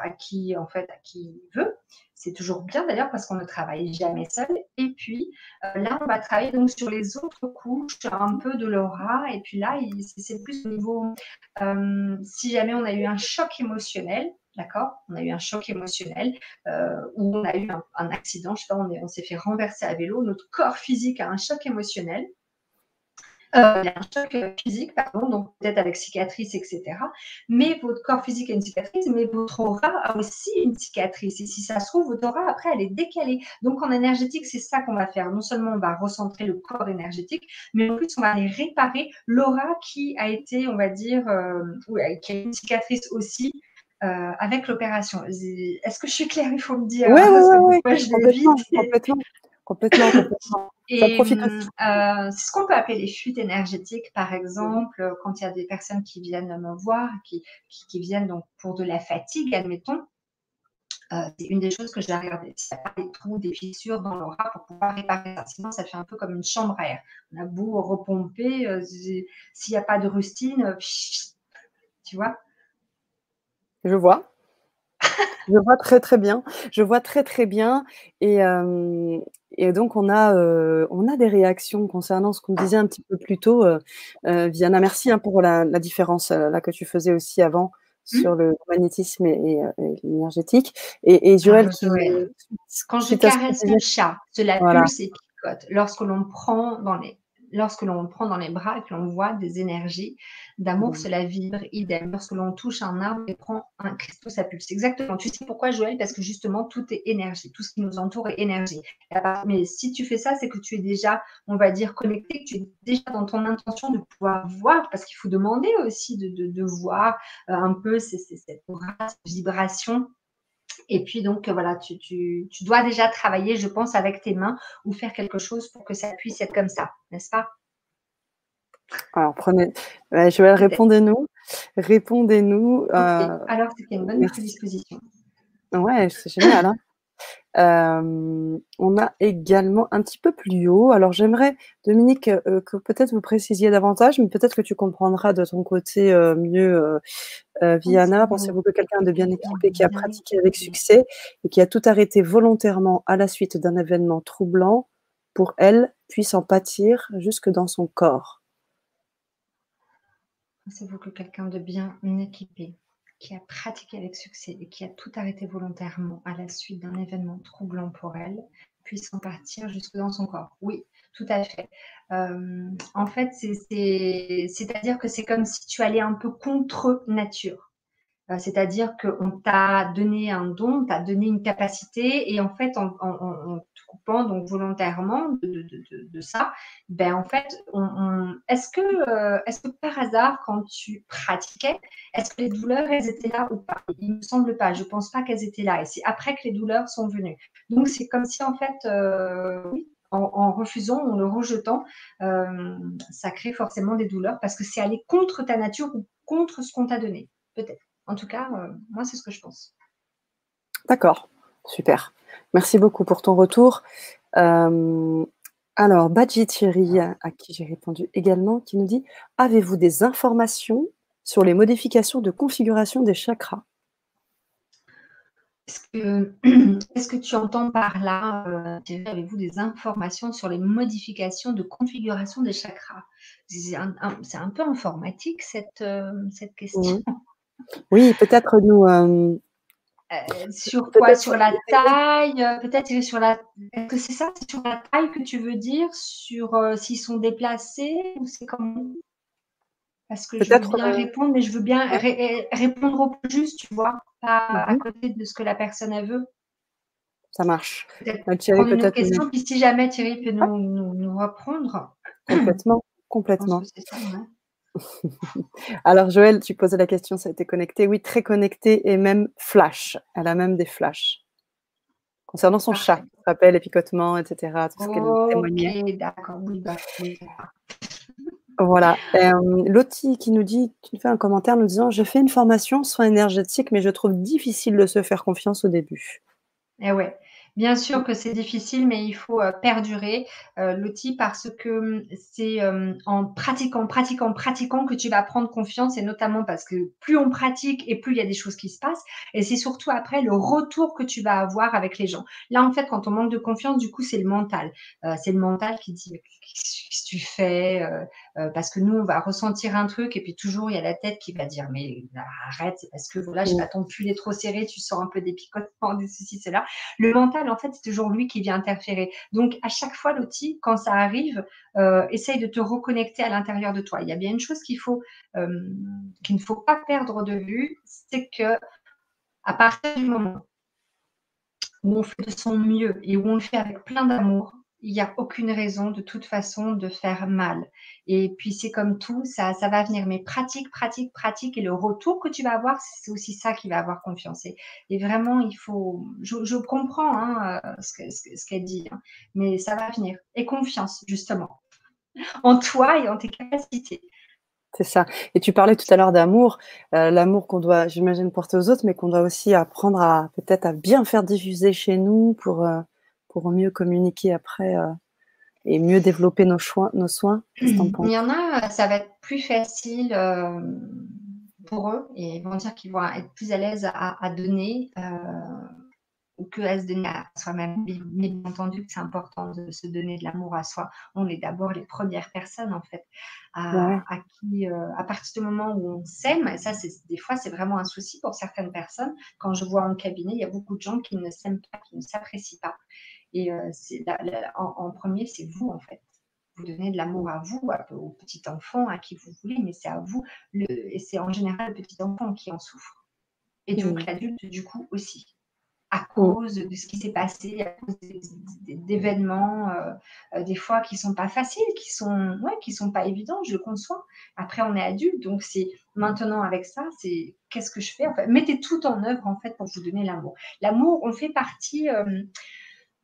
à qui, en fait, à qui il veut. C'est toujours bien d'ailleurs parce qu'on ne travaille jamais seul. Et puis là, on va travailler donc sur les autres couches, un peu de l'aura. Et puis là, c'est plus au niveau, si jamais on a eu un choc émotionnel, D'accord? On a eu un choc émotionnel euh, ou on a eu un, accident, je sais pas, on s'est fait renverser à vélo, notre corps physique a un choc émotionnel. Euh, un choc physique, pardon, donc peut-être avec cicatrice, etc. Mais votre corps physique a une cicatrice, mais votre aura a aussi une cicatrice. Et si ça se trouve, votre aura, après, elle est décalée. Donc en énergétique, c'est ça qu'on va faire. Non seulement on va recentrer le corps énergétique, mais en plus, on va aller réparer l'aura qui a été, on va dire, euh, qui a une cicatrice aussi, euh, avec l'opération. Est-ce que je suis claire? Il faut me dire. Oui, oui, oui. Complètement, complètement, *coughs* complètement. Et euh, c'est ce qu'on peut appeler les fuites énergétiques, par exemple, quand il y a des personnes qui viennent me voir, qui, qui, viennent donc pour de la fatigue, admettons. Euh, c'est une des choses que je vais regarder. S'il n'y a pas des trous, des fissures dans l'aura pour pouvoir réparer ça. Sinon, ça fait un peu comme une chambre à air. On a beau repomper, s'il n'y a pas de rustine, tu vois, je vois. Je vois très très bien. Je vois très très bien. Et, euh, et donc on a, euh, on a des réactions concernant ce qu'on disait un petit peu plus tôt. Euh, Viana, merci hein, pour la, différence là que tu faisais aussi avant mmh. sur le magnétisme et, l'énergétique. Et, et, Joël, ah, quand je caresse le chat, de la pulse et picote, lorsque l'on prend dans les lorsque l'on prend dans les bras et que l'on voit des énergies d'amour, cela vibre, idem. Lorsque l'on touche un arbre et prend un cristaux, ça pulse. Exactement. Tu sais pourquoi, Joël? Parce que justement, tout est énergie. Tout ce qui nous entoure est énergie. Mais si tu fais ça, c'est que tu es déjà, on va dire, connecté, que tu es déjà dans ton intention de pouvoir voir, parce qu'il faut demander aussi de, voir euh, un peu cette vibration et puis donc voilà, tu, tu, dois déjà travailler, je pense, avec tes mains ou faire quelque chose pour que ça puisse être comme ça, n'est-ce pas? Alors prenez, Joël, répondez-nous, répondez-nous. Euh, Alors c'était une bonne prédisposition. Ouais, c'est génial. Hein euh, on a également un petit peu plus haut. Alors j'aimerais, Dominique, euh, que peut-être vous précisiez davantage, mais peut-être que tu comprendras de ton côté euh, mieux, Viana. Pensez-vous que quelqu'un de bien équipé qui a pratiqué avec succès et qui a tout arrêté volontairement à la suite d'un événement troublant, pour elle, puisse en pâtir jusque dans son corps? Pensez-vous que quelqu'un de bien équipé qui a pratiqué avec succès et qui a tout arrêté volontairement à la suite d'un événement troublant pour elle, puisse en partir jusque dans son corps? Oui, tout à fait. Euh, en fait, c'est-à-dire que c'est comme si tu allais un peu contre nature. Euh, c'est-à-dire qu'on t'a donné un don, t'a donné une capacité, et en fait, en, te coupant donc volontairement de, ça, ben en fait, est-ce que, euh, est-ce que par hasard, quand tu pratiquais, est-ce que les douleurs, elles étaient là ou pas? Il ne me semble pas. Je pense pas qu'elles étaient là. Et c'est après que les douleurs sont venues. Donc c'est comme si en fait, en, refusant, en le rejetant, ça crée forcément des douleurs parce que c'est aller contre ta nature ou contre ce qu'on t'a donné, peut-être. En tout cas, euh, moi, c'est ce que je pense. D'accord, super. Merci beaucoup pour ton retour. Euh, alors, Badji Thierry, à qui j'ai répondu également, qui nous dit Avez-vous des informations sur les modifications de configuration des chakras? *clears throat* Est-ce que, tu entends par là, euh, avez-vous des informations sur les modifications de configuration des chakras? C'est un, peu informatique cette, cette question. Oui, peut-être nous. Euh, euh, sur quoi? Sur la taille euh, Peut-être sur la. Est-ce que c'est ça? C'est sur la taille que tu veux dire? Sur s'ils sont déplacés Ou c'est comment? Parce que je veux bien répondre, mais je veux bien répondre au plus juste, tu vois, pas à mhm. côté de ce que la personne elle veut. Ça marche. Peut-être prendre une question, puis si jamais Thierry peut nous, nous, reprendre. Complètement, complètement. *laughs* Alors Joël, tu posais la question, ça a été connecté. Oui, très connecté et même flash. Elle a même des flashs. Concernant son chat, rappel, les picotements, etc. Tout ce d'accord, bah, Voilà. Euh, Lottie qui nous dit, qui nous un commentaire nous disant Je fais une formation soins énergétiques, mais je trouve difficile de se faire confiance au début. Eh ouais. Bien sûr que c'est difficile, mais il faut euh, perdurer euh, l'outil parce que hum, c'est euh, en pratiquant, pratiquant, pratiquant que tu vas prendre confiance et notamment parce que plus on pratique et plus il y a des choses qui se passent. Et c'est surtout après le retour que tu vas avoir avec les gens. Là, en fait, quand on manque de confiance, du coup, c'est le mental. c'est le mental qui dit tu fais Parce que nous, on va ressentir un truc et puis toujours il y a la tête qui va dire mais arrête, c'est parce que voilà, j'ai pas ton pull est trop serré, tu sens un peu des picotements, des ceci, cela. Le mental en fait, c'est toujours lui qui vient interférer. Donc, à chaque fois, l'outil, quand ça arrive, euh, essaye de te reconnecter à l'intérieur de toi. Il y a bien une chose qu'il faut, euh, qu'il ne faut pas perdre de vue, c'est que à partir du moment où on fait de son mieux et où on le fait avec plein d'amour, il n'y a aucune raison de toute façon de faire mal. Et puis c'est comme tout, ça, ça va venir. Mais pratique, pratique, pratique. Et le retour que tu vas avoir, c'est aussi ça qui va avoir confiance. Et, vraiment, il faut. Je, comprends hein, ce qu'elle dit, hein, mais ça va venir. Et confiance, justement, *laughs* en toi et en tes capacités. C'est ça. Et tu parlais tout à l'heure d'amour, euh, l'amour qu'on doit, j'imagine, porter aux autres, mais qu'on doit aussi apprendre à peut-être à bien faire diffuser chez nous pour. Euh, pour mieux communiquer après euh, et mieux développer nos, choix, nos soins *clears throat* Il y en a, ça va être plus facile euh, pour eux et ils vont dire qu'ils vont être plus à l'aise à, donner euh, ou que à se donner à soi-même. Mais bien entendu que c'est important de se donner de l'amour à soi. On est d'abord les premières personnes en fait à, qui, à partir du moment où on s'aime, et ça c'est des fois c'est vraiment un souci pour certaines personnes. Quand je vois en cabinet, il y a beaucoup de gens qui ne s'aiment pas, qui ne s'apprécient pas. Et euh, en, premier, c'est vous, en fait. Vous donnez de l'amour à vous, au petit enfant, à qui vous voulez, mais c'est à vous. Le, et c'est en général le petit enfant qui en souffre. Et donc l'adulte, du coup, aussi à cause de ce qui s'est passé, à cause d'événements, euh, euh, des fois qui sont pas faciles, qui sont, ouais, qui sont pas évidents, je le conçois. Après, on est adulte, donc c'est maintenant avec ça, c'est qu'est-ce que je fais Mettez tout en œuvre en fait pour vous donner l'amour. L'amour, on fait partie. Euh,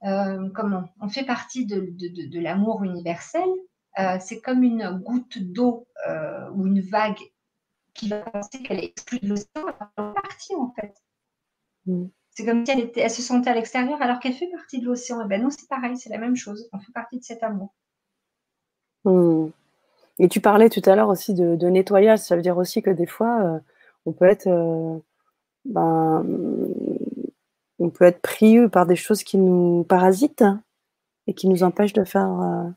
comment On fait partie de, l'amour universel. Euh, c'est comme une goutte d'eau euh, ou une vague qui va penser qu'elle est exclue de l'océan, elle fait partie en fait. Mm. C'est comme si elle, était, elle se sentait à l'extérieur alors qu'elle fait partie de l'océan. Et eh ben non, c'est pareil, c'est la même chose. On fait partie de cet amour. Mm. Et tu parlais tout à l'heure aussi de, nettoyage. Ça veut dire aussi que des fois, on peut être ben, on peut être pris par des choses qui nous parasitent et qui nous empêchent de faire. Euh,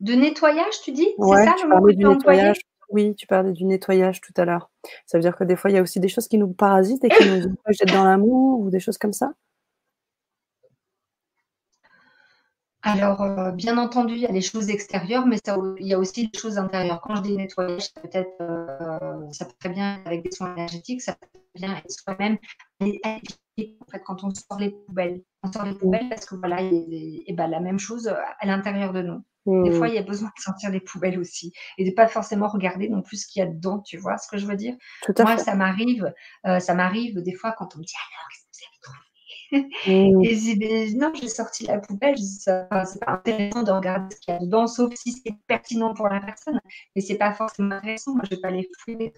de nettoyage, tu dis? C'est ça le mot du nettoyage. Oui, tu parlais du nettoyage tout à l'heure. Ça veut dire que des fois, il y a aussi des choses qui nous parasitent et qui nous empêchent d'être dans l'amour ou des choses comme ça? Alors, euh, bien entendu, il y a les choses extérieures, mais il y a aussi les choses intérieures. Quand je dis nettoyage, ça peut être, euh, ça peut très bien être avec des soins énergétiques, ça peut bien être soi-même en fait, quand on sort les poubelles. On sort les poubelles parce que voilà, et, ben, la même chose à l'intérieur de nous. Des fois, mmh. il y a besoin de sortir les poubelles aussi et de pas forcément regarder non plus ce qu'il y a dedans, tu vois ce que je veux dire? Moi, ça m'arrive, euh, ça m'arrive des fois quand on me dit alors, Mmh. Et j'ai dit, non, j'ai sorti la poubelle. C'est pas intéressant de regarder ce qu'il y a dedans, sauf si c'est pertinent pour la personne. Mais c'est pas forcément intéressant. Moi, je vais pas les fouiller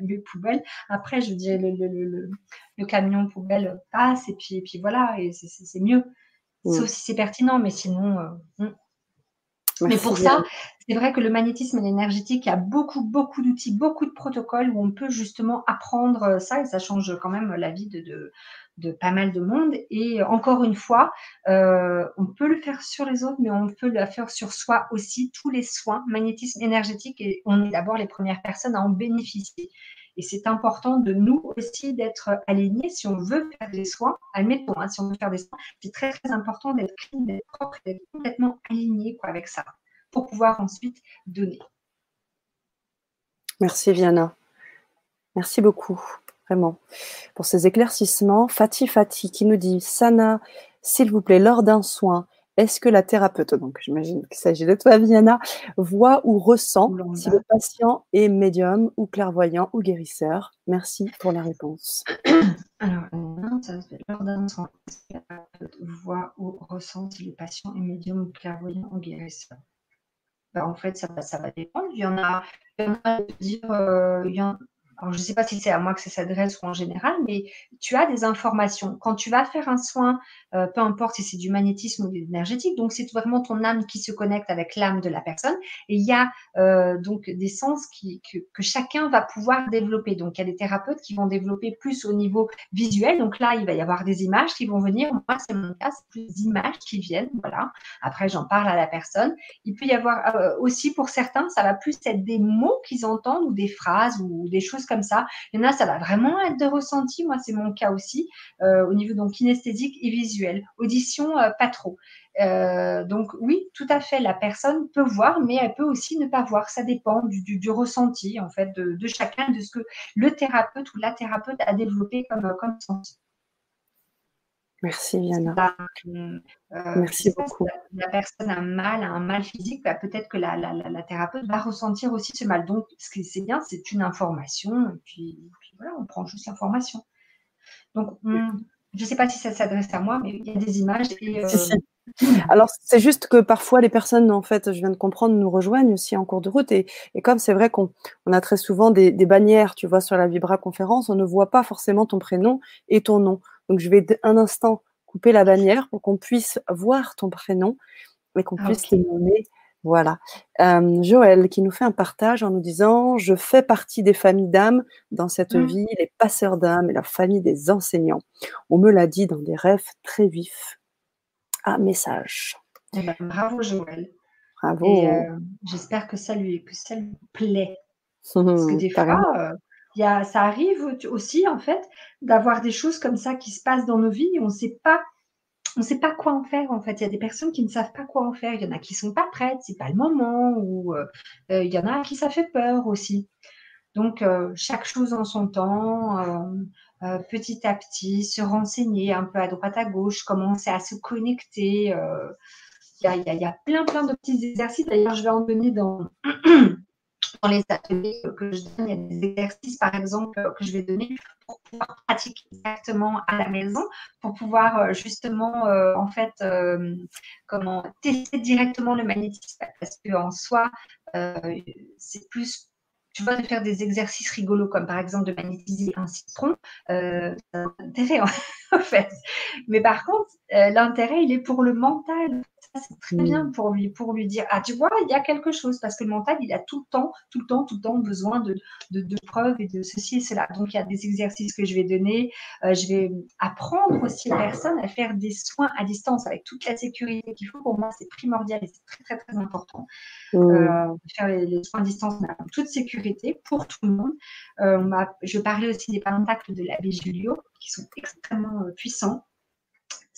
les poubelles. Après, je dis, le, le, le, le, camion poubelle passe et puis, et puis voilà, et c'est mieux. Mmh. Sauf si c'est pertinent, mais sinon. Euh, Mais pour ça, c'est vrai que le magnétisme et l'énergétique, il y a beaucoup, beaucoup d'outils, beaucoup de protocoles où on peut justement apprendre ça et ça change quand même la vie de, de pas mal de monde. Et encore une fois, euh, on peut le faire sur les autres, mais on peut le faire sur soi aussi. Tous les soins, magnétisme énergétique, et on est d'abord les premières personnes à en bénéficier. Et c'est important de nous aussi d'être alignés. Si on veut faire des soins, admettons, hein, si on veut faire des soins, c'est très très important d'être clean, d'être propre, d'être complètement aligné avec ça, pour pouvoir ensuite donner. Merci Viana. Merci beaucoup vraiment, pour ces éclaircissements. Fatih Fatih qui nous dit Sana, s'il vous plaît, lors d'un soin, est-ce que la thérapeute, donc j'imagine qu'il s'agit de toi, Viana, voit ou ressent si le patient est médium ou clairvoyant ou guérisseur? Merci pour la réponse. *coughs* Alors, lors d'un soin, est-ce que la thérapeute voit ou ressent si le patient est médium ou clairvoyant ou guérisseur? Bah, En fait, ça, ça va dépendre. Il y en a, il y en a dire, euh, il y en, alors je ne sais pas si c'est à moi que ça s'adresse ou en général, mais tu as des informations. Quand tu vas faire un soin, euh, peu importe si c'est du magnétisme ou de l'énergétique, donc c'est vraiment ton âme qui se connecte avec l'âme de la personne. Et il y a euh, donc des sens que, chacun va pouvoir développer. Donc il y a des thérapeutes qui vont développer plus au niveau visuel. Donc là, il va y avoir des images qui vont venir. Moi, c'est mon cas, c'est plus des images qui viennent. Voilà. Après, j'en parle à la personne. Il peut y avoir euh, aussi pour certains, ça va plus être des mots qu'ils entendent ou des phrases ou des choses comme ça. Il y en a, ça va vraiment être de ressenti. Moi, c'est mon cas aussi, euh, au niveau donc kinesthésique et visuel. Audition, euh, pas trop. Euh, donc oui, tout à fait, la personne peut voir, mais elle peut aussi ne pas voir. Ça dépend du, ressenti, en fait, de, chacun, de ce que le thérapeute ou la thérapeute a développé comme, comme sens. Merci Viana. Euh, Merci beaucoup. la, personne a un mal, a un mal physique, bah, peut-être que la, la, thérapeute va ressentir aussi ce mal. Donc, ce qui c'est bien, c'est une information, et puis, voilà, on prend juste l'information. Donc, je ne sais pas si ça s'adresse à moi, mais il y a des images. Euh, Alors, c'est juste que parfois, les personnes, en fait, je viens de comprendre, nous rejoignent aussi en cours de route. Et, comme c'est vrai qu'on on a très souvent des, des, bannières, tu vois, sur la Vibra conférence, on ne voit pas forcément ton prénom et ton nom. Donc, je vais un instant couper la bannière pour qu'on puisse voir ton prénom et qu'on ah, puisse le nommer. Voilà. Euh, Joël qui nous fait un partage en nous disant Je fais partie des familles d'âmes dans cette mmh. vie, les passeurs d'âmes et la famille des enseignants. On me l'a dit dans des rêves très vifs. Ah, message. Eh ben, bravo Joël. Bravo. Euh, j'espère que ça lui, que ça lui plaît. Parce que des fois, ça arrive aussi, en fait, d'avoir des choses comme ça qui se passent dans nos vies on ne sait pas. On sait pas quoi en faire en fait. Il y a des personnes qui ne savent pas quoi en faire. Il y en a qui sont pas prêtes, c'est pas le moment. Ou euh, euh, il y en a qui ça fait peur aussi. Donc euh, chaque chose en son temps, petit à petit, se renseigner un peu à droite à gauche, commencer à se connecter. Il y a, y, a, plein plein de petits exercices. D'ailleurs, je vais en donner dans *clears throat* dans les ateliers que je donne, il y a des exercices, par exemple, que je vais donner pour pouvoir pratiquer exactement à la maison, pour pouvoir euh, justement, euh, en fait, euh, comment tester directement le magnétisme. Parce qu'en soi, c'est plus tu vois, de faire des exercices rigolos, comme par exemple de magnétiser un citron, euh, intérêt *laughs* en fait. Mais par contre, l'intérêt, il est pour le mental c'est très bien mm. pour lui, pour lui dire Ah, tu vois, il y a quelque chose, parce que le mental, il a tout le temps, tout le temps, tout le temps besoin de, de, preuves et de ceci et cela. Donc, il y a des exercices que je vais donner. Euh, je vais apprendre aussi aux personnes à faire des soins à distance avec toute la sécurité qu'il faut. Pour moi, c'est primordial et c'est très, très, très important. Mm. Euh, faire les, soins à distance toute sécurité pour tout le monde. Euh, je parlais aussi des pentacles de l'abbé Julio qui sont extrêmement puissants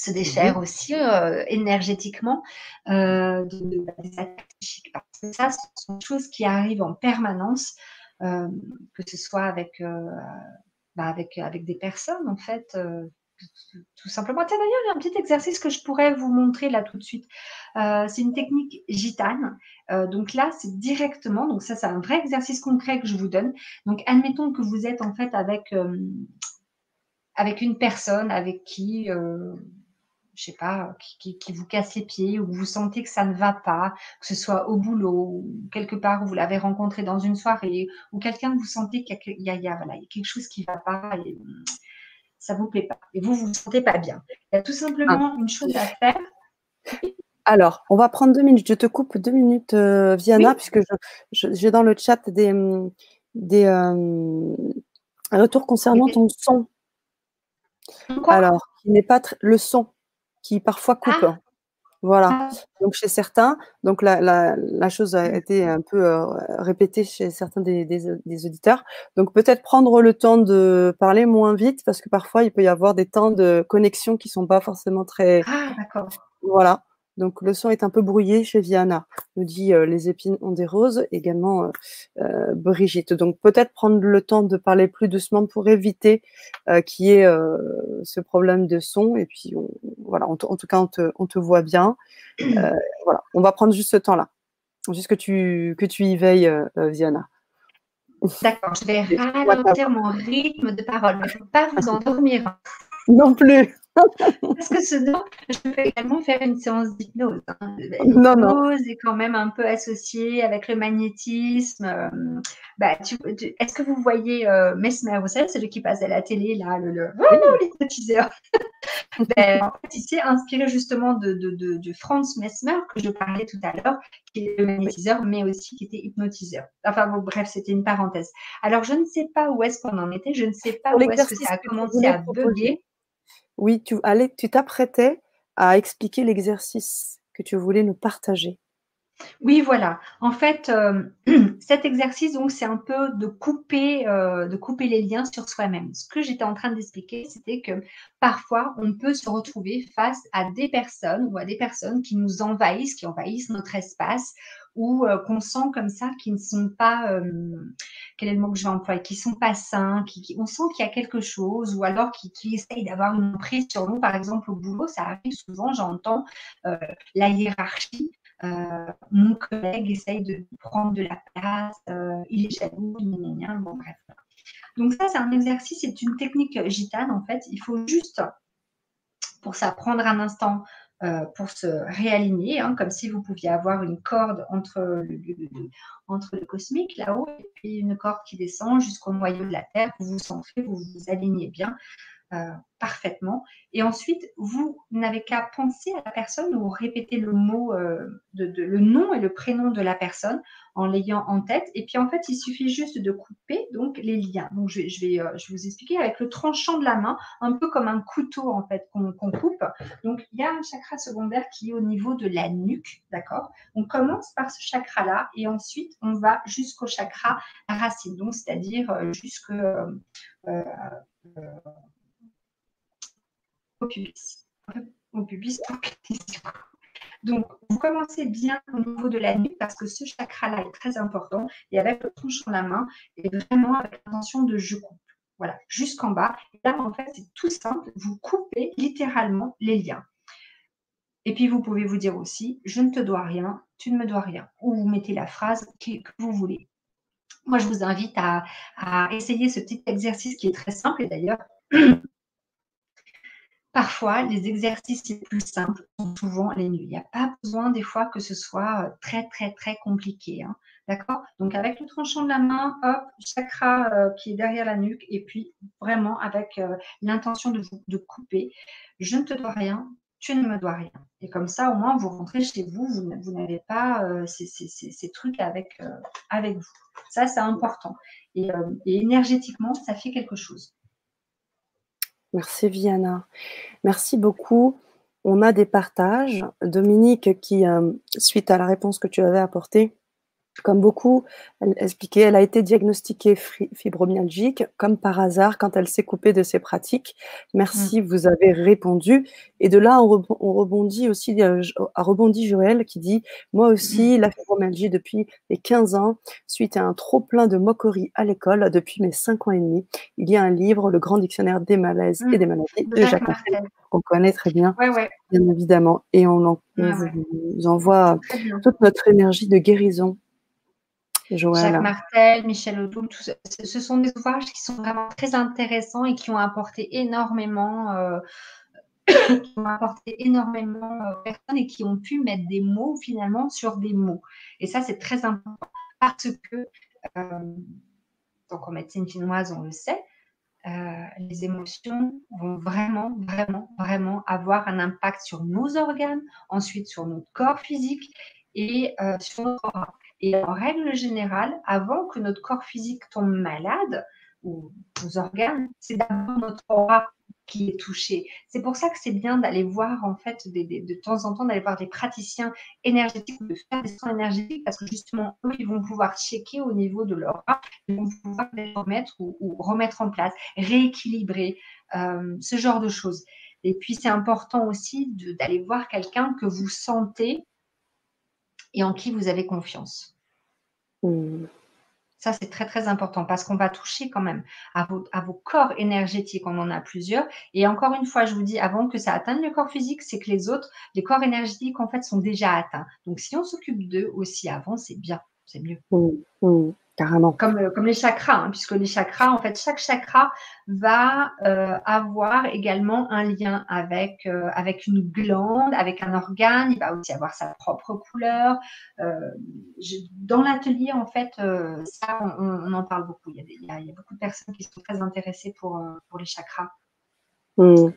se défaire mmh aussi euh, énergétiquement euh, de, des attaques psychiques. Parce que ça, ce sont des choses qui arrivent en permanence, euh, que ce soit avec, bah, avec, avec des personnes, en fait. tout simplement. Tiens, d'ailleurs, il y a un petit exercice que je pourrais vous montrer là tout de suite. c'est une technique gitane. donc là, c'est directement, donc ça, c'est un vrai exercice concret que je vous donne. Donc, admettons que vous êtes en fait avec, avec une personne avec qui je sais pas, qui, vous casse les pieds, ou vous sentez que ça ne va pas, que ce soit au boulot, ou quelque part où vous l'avez rencontré dans une soirée, ou quelqu'un que vous sentez qu'il y, a, voilà, il y a quelque chose qui ne va pas, et ça vous plaît pas, et vous, vous vous sentez pas bien. Il y a tout simplement ah. une chose à faire. Alors, on va prendre deux minutes. Je te coupe deux minutes, euh, Viana, puisque j'ai dans le chat des, des euh, retours concernant ton son. Alors, qui n'est pas le son qui parfois coupe. Ah. Voilà. Ah. Donc chez certains, donc la, la, la, chose a été un peu euh, répétée chez certains des, des, auditeurs. Donc peut-être prendre le temps de parler moins vite parce que parfois il peut y avoir des temps de connexion qui sont pas forcément très. Ah d'accord. Voilà. Donc le son est un peu brouillé chez Viana, nous dit euh, les épines ont des roses, également euh, euh, Brigitte. Donc peut-être prendre le temps de parler plus doucement pour éviter qu'il y ait ce problème de son. Et puis voilà, en, tout cas on te, on te voit bien. *clears throat* voilà, on va prendre juste ce temps-là, juste que tu, que tu y veilles, Viana. D'accord, je vais ralentir mon rythme de parole. Je ne peux pas vous endormir. Non plus. Parce que sinon, je peux également faire une séance d'hypnose. Hein. L'hypnose est quand même un peu associée avec le magnétisme. Euh, bah, est-ce que vous voyez euh, Mesmer, vous savez, celui qui passe à la télé, là, le, le oh, l'hypnotiseur *laughs* ben, en fait, Il s'est inspiré justement de, de, de, Franz Mesmer, que je parlais tout à l'heure, qui est le magnétiseur, mais aussi qui était hypnotiseur. Enfin bon, bref, c'était une parenthèse. Alors, je ne sais pas où est-ce qu'on en était, je ne sais pas où est-ce que ça a commencé à bugger. Oui, tu allais, tu t'apprêtais à expliquer l'exercice que tu voulais nous partager. Oui, voilà. En fait, euh, *clears throat* cet exercice, donc, c'est un peu de couper, euh, de couper les liens sur soi-même. Ce que j'étais en train d'expliquer, c'était que parfois, on peut se retrouver face à des personnes ou à des personnes qui nous envahissent, qui envahissent notre espace, ou euh, qu'on sent comme ça qui ne sont pas, quel est le mot que je vais employer, qui sont pas sains, qui, on sent qu'il y a quelque chose, ou alors qui, essayent d'avoir une prise sur nous. Par exemple, au boulot, ça arrive souvent, j'entends la hiérarchie. Mon collègue essaye de prendre de la place, il est jaloux, bon bref. Donc ça, c'est un exercice, c'est une technique gitane en fait. Il faut juste, pour ça, prendre un instant euh, pour se réaligner, hein, comme si vous pouviez avoir une corde entre le, entre le cosmique là-haut et puis une corde qui descend jusqu'au noyau de la Terre. Vous vous centrez, vous vous alignez bien. Euh, parfaitement. Et ensuite, vous n'avez qu'à penser à la personne ou répéter le mot, euh, de, le nom et le prénom de la personne en l'ayant en tête. Et puis en fait, il suffit juste de couper donc les liens. Donc je, vais, euh, je vais vous expliquer avec le tranchant de la main, un peu comme un couteau en fait qu'on coupe. Donc il y a un chakra secondaire qui est au niveau de la nuque, d'accord? On commence par ce chakra-là et ensuite on va jusqu'au chakra racine, donc c'est-à-dire jusque donc, vous commencez bien au niveau de la nuque parce que ce chakra-là est très important et avec le tranchant la main et vraiment avec l'intention de je coupe. Voilà, jusqu'en bas. Là, en fait, c'est tout simple. Vous coupez littéralement les liens. Et puis, vous pouvez vous dire aussi, je ne te dois rien, tu ne me dois rien. Ou vous mettez la phrase que vous voulez. Moi, je vous invite à, à essayer ce petit exercice qui est très simple. Et d'ailleurs, *clears throat* Parfois, les exercices les plus simples sont souvent les nuits. Il n'y a pas besoin des fois que ce soit euh, très, très, très compliqué. Hein. D'accord? Donc, avec le tranchant de la main, hop, chakra euh, qui est derrière la nuque, et puis vraiment avec euh, l'intention de, de couper. Je ne te dois rien, tu ne me dois rien. Et comme ça, au moins, vous rentrez chez vous, vous, n'avez pas ces, trucs avec vous. Ça, c'est important. et énergétiquement, ça fait quelque chose. Merci Viana. Merci beaucoup. On a des partages. Dominique qui, euh, suite à la réponse que tu avais apportée, comme beaucoup, elle expliquait, elle a été diagnostiquée fibromyalgique, comme par hasard, quand elle s'est coupée de ses pratiques. Merci, mmh. vous avez répondu. Et de là, on, rebondit aussi, euh, a rebondi Joël qui dit Moi aussi, mmh. la fibromyalgie depuis les 15 ans, suite à un trop plein de moqueries à l'école depuis mes 5 ans et demi. Il y a un livre, Le Grand Dictionnaire des malaises et mmh. des maladies de Jacques Martel, qu'on connaît très bien, bien évidemment. Et on, vous envoie toute notre énergie de guérison Jacques Martel, Michel Audou, ce sont des ouvrages qui sont vraiment très intéressants et qui ont apporté énormément, euh, *coughs* qui ont apporté énormément aux euh, personnes et qui ont pu mettre des mots finalement sur des mots. Et ça, c'est très important parce que, euh, donc en médecine chinoise, on le sait, les émotions vont vraiment, vraiment, vraiment avoir un impact sur nos organes, ensuite sur notre corps physique et sur notre aura. Et en règle générale, avant que notre corps physique tombe malade, ou nos organes, c'est d'abord notre aura qui est touché. C'est pour ça que c'est bien d'aller voir, en fait, de temps en temps, d'aller voir des praticiens énergétiques, de faire des soins énergétiques, parce que justement, eux, ils vont pouvoir checker au niveau de leur aura, ils vont pouvoir les remettre ou, remettre en place, rééquilibrer, euh, ce genre de choses. Et puis, c'est important aussi d'aller voir quelqu'un que vous sentez et en qui vous avez confiance. Hmm. Ça, c'est très, très important parce qu'on va toucher quand même à vos, à vos corps énergétiques. On en a plusieurs. Et encore une fois, je vous dis, avant que ça atteigne le corps physique, c'est que les autres, les corps énergétiques, en fait, sont déjà atteints. Donc, si on s'occupe d'eux aussi avant, c'est bien, c'est mieux. Hmm, hmm. Carrément. Comme, euh, comme les chakras, hein, puisque les chakras, en fait, chaque chakra va euh, avoir également un lien avec, euh, avec une glande, avec un organe. Il va aussi avoir sa propre couleur. dans l'atelier, en fait, ça, on, en parle beaucoup. Il y, a il, y a, beaucoup de personnes qui sont très intéressées pour, pour les chakras. Hmm.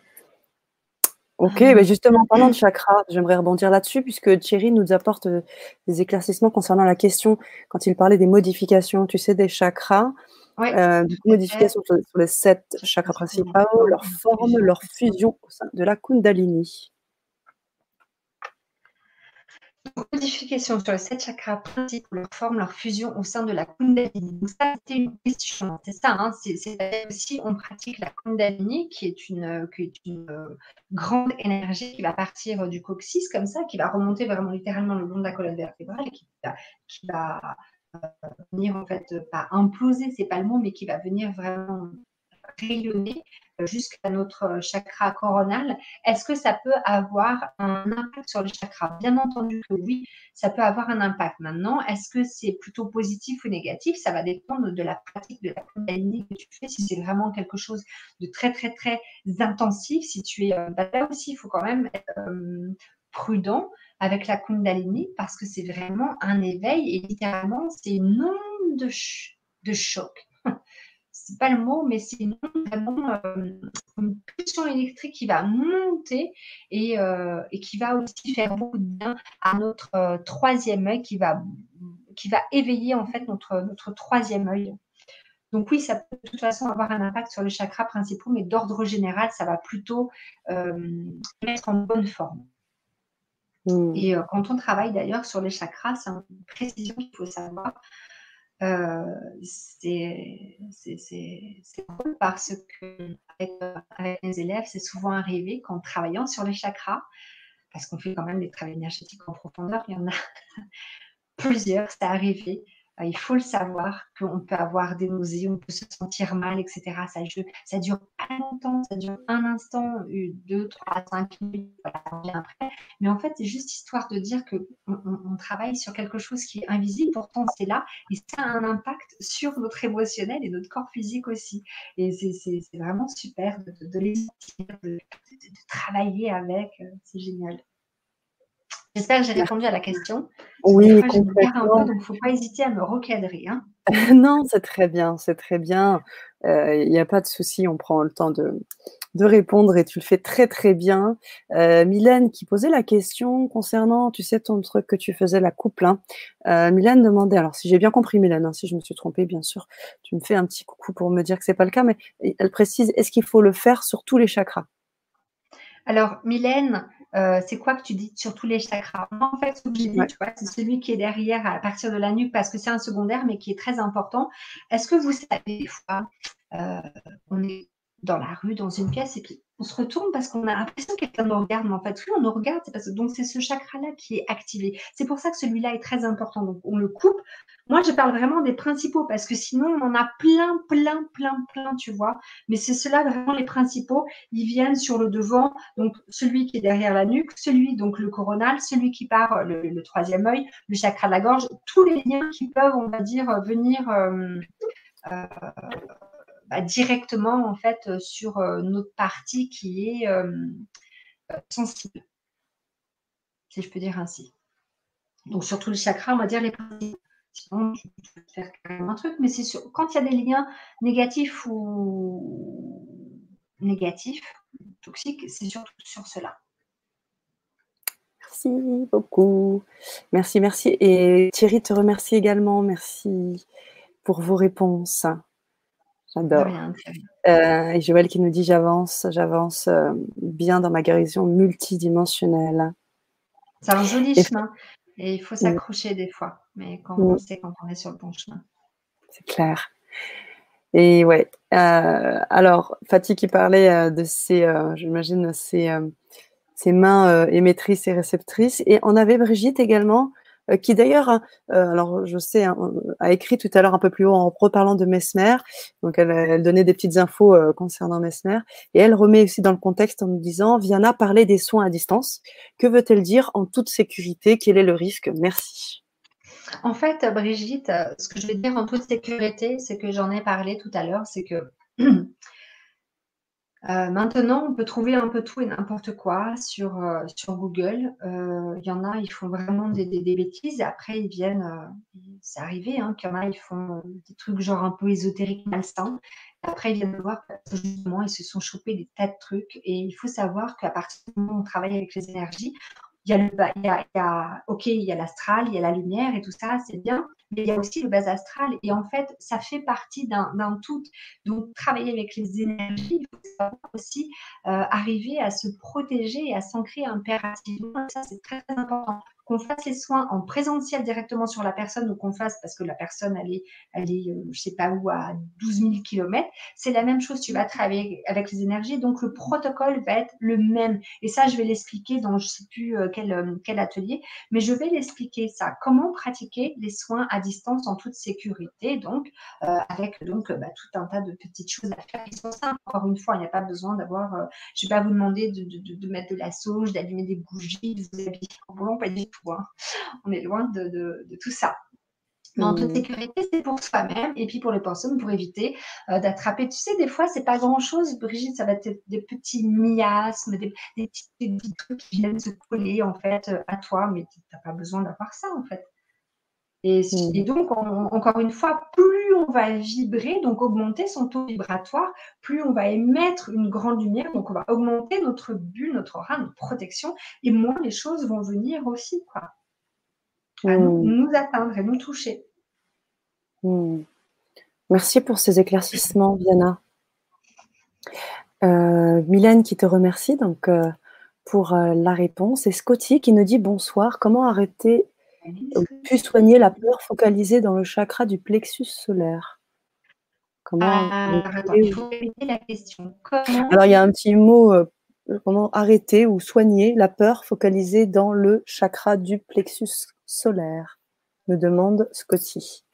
Ok, mais bah, justement, parlant de chakras, j'aimerais rebondir là-dessus, puisque Thierry nous apporte euh, des éclaircissements concernant la question, quand il parlait des modifications, tu sais, des chakras, euh, des modifications sur, les sept chakras principaux, leur forme, leur fusion au sein de la Kundalini. Modification sur les sept chakras principaux, leur forme, leur fusion au sein de la Kundalini. Donc ça, c'était une question. C'est ça, hein, c'est aussi, on pratique la Kundalini, qui est une, une euh, grande énergie qui va partir du coccyx, comme ça, qui va remonter vraiment littéralement le long de la colonne vertébrale, et qui va, qui va euh, venir, en fait, pas imploser, c'est pas le mot, mais qui va venir vraiment rayonner jusqu'à notre chakra coronal, est-ce que ça peut avoir un impact sur le chakra? Bien entendu que oui, ça peut avoir un impact. Maintenant, est-ce que c'est plutôt positif ou négatif? Ça va dépendre de la pratique de la Kundalini que tu fais. Si c'est vraiment quelque chose de très, très, très intensif, si tu es. Euh, bah, là aussi, il faut quand même être euh, prudent avec la Kundalini parce que c'est vraiment un éveil et littéralement, c'est une onde de, de choc c'est pas le mot, mais c'est une, vraiment euh, une pulsion électrique qui va monter et, euh, et, qui va aussi faire beaucoup de bien à notre euh, troisième œil, qui va, qui va éveiller en fait notre, notre troisième œil. Donc oui, ça peut de toute façon avoir un impact sur les chakras principaux, mais d'ordre général, ça va plutôt mettre en bonne forme. Mmh. Et quand on travaille d'ailleurs sur les chakras, c'est une précision qu'il faut savoir. Euh, c'est drôle parce que avec, mes élèves, c'est souvent arrivé qu'en travaillant sur les chakras, parce qu'on fait quand même des travaux énergétiques en profondeur, il y en a *laughs* plusieurs, c'est arrivé il faut le savoir qu'on peut avoir des nausées, on peut se sentir mal, etc. Ça, ça dure pas longtemps, ça dure un instant, deux, trois, cinq minutes, voilà, après. Mais en fait, c'est juste histoire de dire que on, travaille sur quelque chose qui est invisible, pourtant c'est là, et ça a un impact sur notre émotionnel et notre corps physique aussi. Et c'est vraiment super de, de, de, travailler avec, euh, c'est génial. J'espère que j'ai répondu à la question. Oui, complètement. donc il ne faut pas hésiter à me recadrer. Hein. *laughs* non, c'est très bien, c'est très bien. Il euh, n'y a pas de souci, on prend le temps de, de, répondre et tu le fais très très bien. Euh, Mylène qui posait la question concernant, tu sais, ton truc que tu faisais, la couple. Hein. Euh, Mylène demandait, alors si j'ai bien compris Mylène, hein, si je me suis trompée, bien sûr, tu me fais un petit coucou pour me dire que c'est pas le cas, mais elle précise, est-ce qu'il faut le faire sur tous les chakras? Alors, Mylène, euh, c'est quoi que tu dis sur tous les chakras? En fait, ce que j'ai dit, c'est celui qui est derrière à partir de la nuque parce que c'est un secondaire, mais qui est très important. Est-ce que vous savez, des fois, euh, on est dans la rue, dans une pièce, et puis on se retourne parce qu'on a l'impression que quelqu'un nous regarde, mais en fait, oui, on nous regarde, parce que donc c'est ce chakra-là qui est activé. C'est pour ça que celui-là est très important. Donc on le coupe. Moi, je parle vraiment des principaux parce que sinon, on en a plein, plein, plein, plein, tu vois. Mais c'est cela vraiment les principaux. Ils viennent sur le devant, donc celui qui est derrière la nuque, celui donc le coronal, celui qui part le, troisième œil, le chakra de la gorge, tous les liens qui peuvent, on va dire, venir. Euh, euh, bah, directement en fait euh, sur euh, notre partie qui est euh, sensible, si je peux dire ainsi. Donc sur tous les chakras, on va dire les principes. Sinon, je peux faire un truc, mais c'est quand il y a des liens négatifs ou négatifs, toxiques, c'est surtout sur cela. Merci beaucoup. Merci, merci. Et Thierry te remercie également. Merci pour vos réponses. J'adore. Euh, et Joël qui nous dit j'avance, j'avance euh, bien dans ma guérison multidimensionnelle. C'est un joli chemin et il faut s'accrocher des fois, mais quand on sait quand on est sur le bon chemin. C'est clair. Et ouais. Euh, alors, Fatih qui parlait de ses, j'imagine, ses, ses mains émettrices et réceptrices. Et on avait Brigitte également euh, qui d'ailleurs, hein, euh, alors je sais, hein, a écrit tout à l'heure un peu plus haut en reparlant de Mesmer. Donc elle, donnait des petites infos euh, concernant Mesmer. Et elle remet aussi dans le contexte en nous disant Viana parler des soins à distance. Que veut-elle dire en toute sécurité? Quel est le risque? Merci. En fait, Brigitte, ce que je vais dire en toute sécurité, c'est que j'en ai parlé tout à l'heure, c'est que *clears throat* Euh, maintenant, on peut trouver un peu tout et n'importe quoi sur, euh, sur Google. Euh, il y en a, ils font vraiment des, des, bêtises. Après, ils viennent, c'est arrivé hein, qu'il y en a, ils font des trucs genre un peu ésotériques, malsains. Après, ils viennent voir que justement, ils se sont chopés des tas de trucs. Et il faut savoir qu'à partir du moment où on travaille avec les énergies, il y a, le, il y a, il y a ok, il y a l'astral, il y a la lumière et tout ça, c'est bien, mais il y a aussi le bas astral. Et en fait, ça fait partie d'un tout. Donc, travailler avec les énergies, il faut aussi euh, arriver à se protéger et à s'ancrer impérativement. Ça, c'est très, très important qu'on fasse les soins en présentiel directement sur la personne ou qu'on fasse parce que la personne, elle est, elle est euh, je sais pas où, à 12 000 km, c'est la même chose. Tu vas travailler avec les énergies. Donc, le protocole va être le même. Et ça, je vais l'expliquer dans je sais plus euh, quel, euh, quel atelier, mais je vais l'expliquer ça. Comment pratiquer les soins à distance en toute sécurité, donc, avec donc bah, tout un tas de petites choses à faire qui sont simples. Encore une fois, il n'y a pas besoin d'avoir, je vais pas vous demander de, de, de, mettre de la sauge, d'allumer des bougies, de vous habiller en volant, pas Hein. On est loin de, tout ça. Mais en toute sécurité, c'est pour soi-même et puis pour les personnes pour éviter euh, d'attraper. Tu sais, des fois, c'est pas grand-chose, Brigitte, ça va être des petits miasmes, des, petits, trucs qui viennent se coller en fait euh, à toi, mais tu n'as pas besoin d'avoir ça en fait. Et, mmh. donc, encore une fois, plus on va vibrer, donc augmenter son taux vibratoire, plus on va émettre une grande lumière, donc on va augmenter notre bulle, notre aura, notre protection, et moins les choses vont venir aussi, quoi. À nous, mmh. atteindre et nous toucher. Mmh. Merci pour ces éclaircissements, Viana. Euh, Mylène qui te remercie donc euh, pour euh, la réponse et Scotty qui nous dit bonsoir. Comment arrêter pu soigner la peur focalisée dans le chakra du plexus solaire. Comment ah, il faut la question. Alors, il y a un petit mot euh, comment arrêter ou soigner la peur focalisée dans le chakra du plexus solaire me demande Scotty.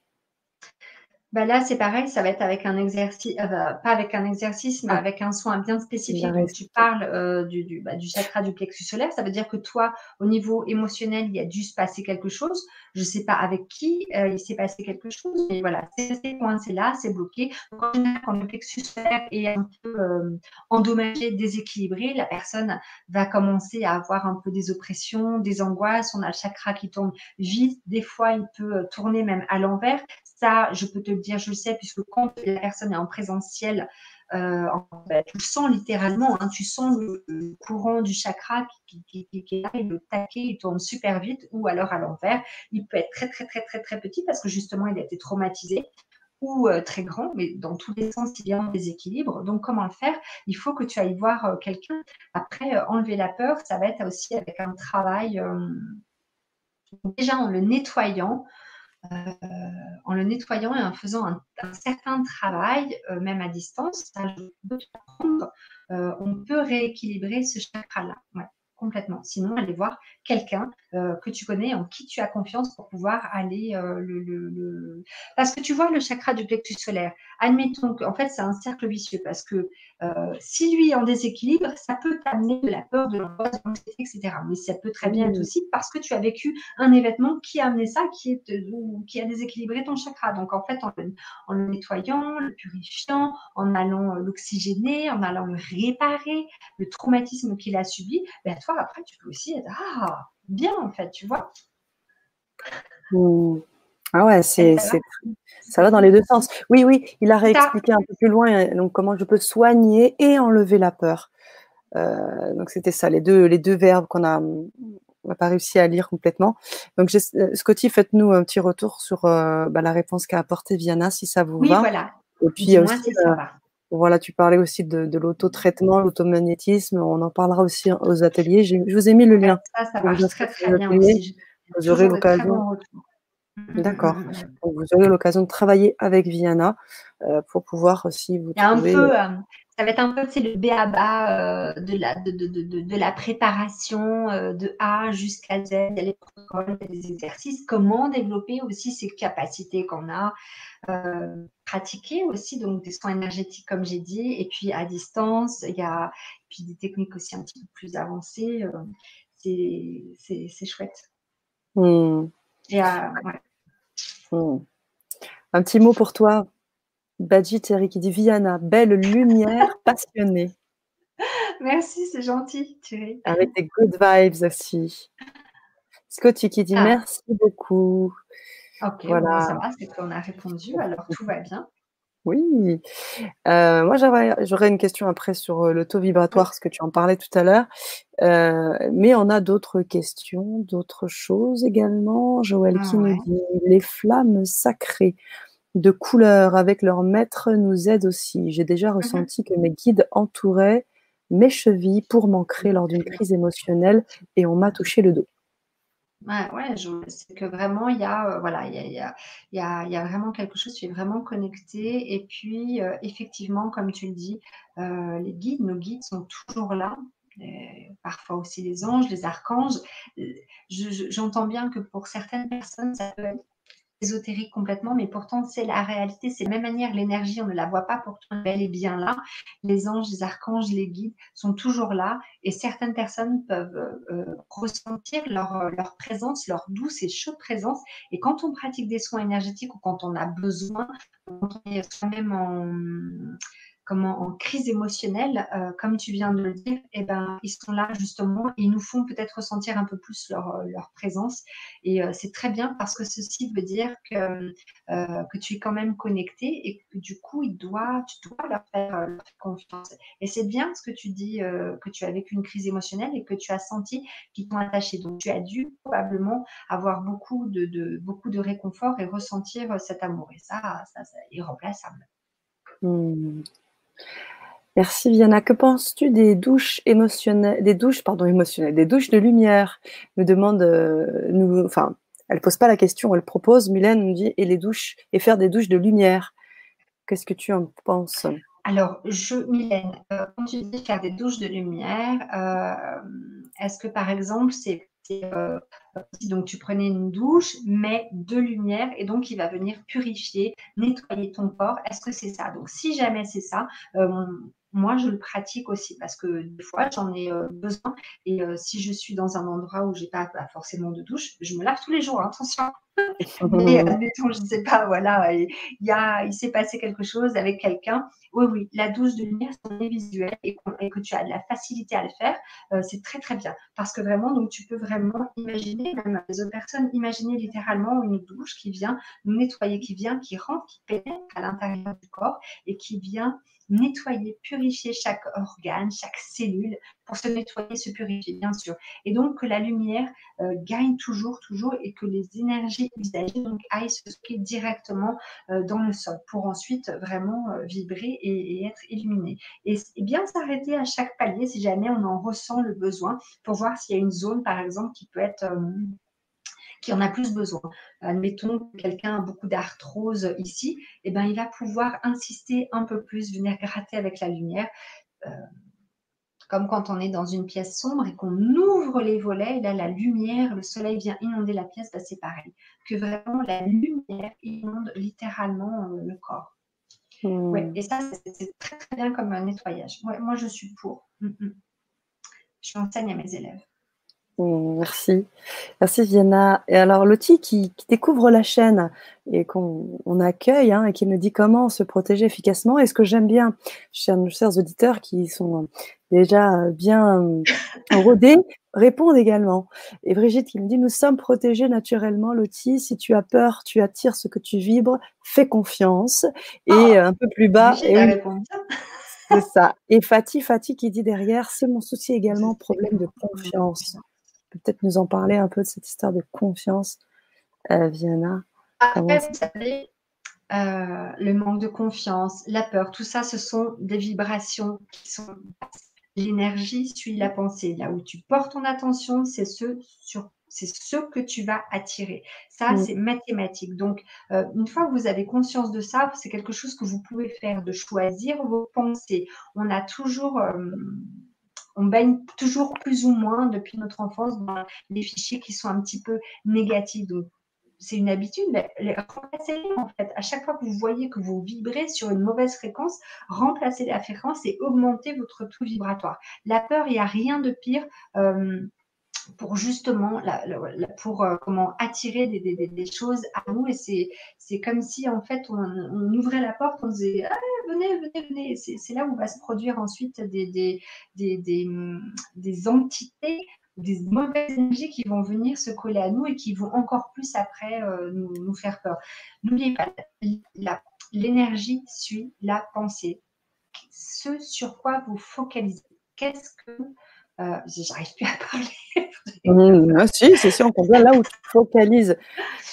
Bah là, c'est pareil, ça va être avec un exercice, euh, pas avec un exercice, mais ah. avec un soin bien spécifique. Donc, tu parles euh, du, du, bah, du, chakra du plexus solaire, ça veut dire que toi, au niveau émotionnel, il y a dû se passer quelque chose. Je ne sais pas avec qui euh, il s'est passé quelque chose, mais voilà, c'est coincé là, c'est bloqué. Donc, quand le plexus solaire est un peu endommagé, déséquilibré, la personne va commencer à avoir un peu des oppressions, des angoisses. On a le chakra qui tombe vite. Des fois, il peut tourner même à l'envers. Ça, je peux te dire, je le sais, puisque quand la personne est en présentiel, euh, tu le sens littéralement, hein, tu sens le, courant du chakra qui, qui, est là, le taquet, il tourne super vite, ou alors à l'envers. Il peut être très, très, très, très, très petit parce que justement, il a été traumatisé ou euh, très grand, mais dans tous les sens, il y a un déséquilibre. Donc, comment le faire? Il faut que tu ailles voir euh, quelqu'un. Après, enlever la peur, ça va être aussi avec un travail, déjà en le nettoyant, euh, en le nettoyant et en faisant un, certain travail, euh, même à distance, euh, on peut rééquilibrer ce chakra-là. Complètement. Sinon, allez voir quelqu'un que tu connais, en qui tu as confiance pour pouvoir aller le, Parce que tu vois le chakra du plexus solaire. Admettons qu'en fait, c'est un cercle vicieux parce que euh, si lui est en déséquilibre, ça peut t'amener de la peur, de l'angoisse, de l'anxiété, etc. Mais ça peut très bien être aussi parce que tu as vécu un événement qui a amené ça, qui, est, qui a déséquilibré ton chakra. Donc en fait, en le, nettoyant, le purifiant, en allant l'oxygéner, en allant le réparer, le traumatisme qu'il a subi, ben toi après tu peux aussi être ah bien en fait, tu vois. Mmh. Ah ouais, c'est, ça va dans les deux sens. Oui, oui, il a réexpliqué un peu plus loin euh, donc comment je peux soigner et enlever la peur. Euh, donc c'était ça, les deux, les deux verbes qu'on a, on pas réussi à lire complètement. Donc euh, Scotty, faites-nous un petit retour sur bah, la réponse qu'a apportée Viana, si ça vous oui, va. voilà. Et puis aussi, voilà, tu parlais aussi de, de l'autotraitement, l'automagnétisme. On en parlera aussi aux ateliers. Je vous ai mis le lien. Ça, ça marche très très bien aussi. Vous aurez l'occasion. D'accord. Mmh, mmh, mmh. vous aurez l'occasion de travailler avec Viana euh, pour pouvoir aussi vous trouver... Un peu, euh, ça va être un peu le B.A.B.A. Euh, de, la, de, de, de, de, la préparation de A jusqu'à Z. Il y a les protocoles, des exercices. Comment développer aussi ces capacités qu'on a. pratiquer aussi donc des soins énergétiques comme j'ai dit et puis à distance il y a puis des techniques aussi un petit peu plus avancées c'est chouette et, ouais. Hmm. Un petit mot pour toi, Badji Thierry qui dit Viana, belle lumière *laughs* passionnée. Merci, c'est gentil, Thierry. Avec des good vibes aussi. Scotty qui dit ah. merci beaucoup. Ok, voilà. ça va, c'est qu'on a répondu, alors tout va bien. Oui. Euh, moi, j'aurais une question après sur euh, le taux vibratoire, ce que tu en parlais tout à l'heure. Euh, mais on a d'autres questions, d'autres choses également. Joël ah qui nous dit les flammes sacrées de couleur avec leur maître nous aident aussi. J'ai déjà mmh ressenti que mes guides entouraient mes chevilles pour m'ancrer lors d'une crise émotionnelle et on m'a touché le dos. Ouais, c'est que vraiment, il y a, euh, voilà, il y a, y a, y a, vraiment quelque chose, tu es vraiment connecté. Et puis, euh, effectivement, comme tu le dis, euh, les guides, nos guides sont toujours là. parfois aussi les anges, les archanges. J'entends bien que pour certaines personnes, ça peut être ésotérique complètement, mais pourtant c'est la réalité, c'est la même manière, l'énergie, on ne la voit pas, pourtant elle est bien là. Les anges, les archanges, les guides sont toujours là et certaines personnes peuvent euh, ressentir leur, euh, leur présence, leur douce et chaude présence. Et quand on pratique des soins énergétiques ou quand on a besoin, on est soi-même en en crise émotionnelle, euh, comme tu viens de le dire, eh ben, ils sont là justement ils nous font peut-être ressentir un peu plus leur, euh, présence. Et euh, c'est très bien parce que ceci veut dire que, que tu es quand même connecté et que du coup, il doit, tu dois leur faire, confiance. Et c'est bien ce que tu dis, que tu as vécu une crise émotionnelle et que tu as senti qu'ils t'ont attaché. Donc, tu as dû probablement avoir beaucoup de, beaucoup de réconfort et ressentir cet amour. Et ça, ça, ça irremplaçable. Merci Viana. Que penses-tu des douches émotionnelles, des douches pardon émotionnelles, des douches de lumière? Nous demande, euh, elle pose pas la question, elle propose. Mylène nous dit et les douches et faire des douches de lumière. Qu'est-ce que tu en penses? Alors, je, Mylène, euh, quand tu dis faire des douches de lumière, euh, est-ce que par exemple c'est donc tu prenais une douche, mais de lumière, et donc il va venir purifier, nettoyer ton corps. Est-ce que c'est ça? Donc si jamais c'est ça, moi, je le pratique aussi parce que des fois, j'en ai besoin. Et si je suis dans un endroit où j'ai pas, pas, forcément de douche, je me lave tous les jours, hein, attention. *laughs* Mais admettons, je ne sais pas, voilà, il, y a, il s'est passé quelque chose avec quelqu'un. Oui, oui, la douche de lumière, si on est visuel et, que tu as de la facilité à le faire, c'est très, très bien. Parce que vraiment, donc, tu peux vraiment imaginer, même les autres personnes, imaginer littéralement une douche qui vient nous nettoyer, qui vient, qui rentre, qui pénètre à l'intérieur du corps et qui vient nettoyer, purifier chaque organe, chaque cellule, pour se nettoyer, se purifier, bien sûr. Et donc que la lumière euh, gagne toujours, toujours, et que les énergies usagées aillent se stocker directement euh, dans le sol, pour ensuite vraiment euh, vibrer et, être illuminé. Et, et bien s'arrêter à chaque palier si jamais on en ressent le besoin, pour voir s'il y a une zone, par exemple, qui peut être qui en a plus besoin. Admettons que quelqu'un a beaucoup d'arthrose ici, eh ben, il va pouvoir insister un peu plus, venir gratter avec la lumière. Euh, comme quand on est dans une pièce sombre et qu'on ouvre les volets, et là la lumière, le soleil vient inonder la pièce, ben, c'est pareil. Que vraiment la lumière inonde littéralement euh, le corps. Hmm. et ça, c'est très très bien comme un nettoyage. moi, je suis pour. Mm, mm. Je l'enseigne à mes élèves. Merci. Merci Vienna. Et alors Lottie qui, découvre la chaîne et qu'on accueille hein, et qui me dit comment se protéger efficacement. Et ce que j'aime bien, chers, chers auditeurs qui sont déjà bien rodés, répondent également. Et Brigitte qui me dit, nous sommes protégés naturellement, Lottie. Si tu as peur, tu attires ce que tu vibres. Fais confiance. Et oh, un peu plus bas. C'est ça. Et Fatih, Fatih qui dit derrière, c'est mon souci également, problème de confiance peut-être nous en parler un peu de cette histoire de confiance, euh, Viana Après, vous savez, euh, le manque de confiance, la peur, tout ça, ce sont des vibrations qui sont L'énergie suit la pensée. Là où tu portes ton attention, c'est ce sur c'est ce que tu vas attirer. Ça, mm. c'est mathématique. Donc, euh, une fois que vous avez conscience de ça, c'est quelque chose que vous pouvez faire, de choisir vos pensées. On a toujours, on baigne toujours plus ou moins depuis notre enfance dans les fichiers qui sont un petit peu négatifs. Donc, c'est une habitude, remplacez-les en fait. À chaque fois que vous voyez que vous vibrez sur une mauvaise fréquence, remplacez la fréquence et augmentez votre taux vibratoire. La peur, il n'y a rien de pire. Euh, pour justement pour euh, comment attirer des, choses à nous et c'est c'est comme si en fait on, ouvrait la porte on disait ah, venez venez venez c'est là où va se produire ensuite des des, des, des entités des mauvaises énergies qui vont venir se coller à nous et qui vont encore plus après euh, nous, nous, faire peur. N'oubliez pas, l'énergie suit la pensée. Ce sur quoi vous focalisez. Qu'est-ce que euh, j'arrive plus à *laughs* parler. Mmh, ah, si, c'est sûr, on comprend là où tu focalises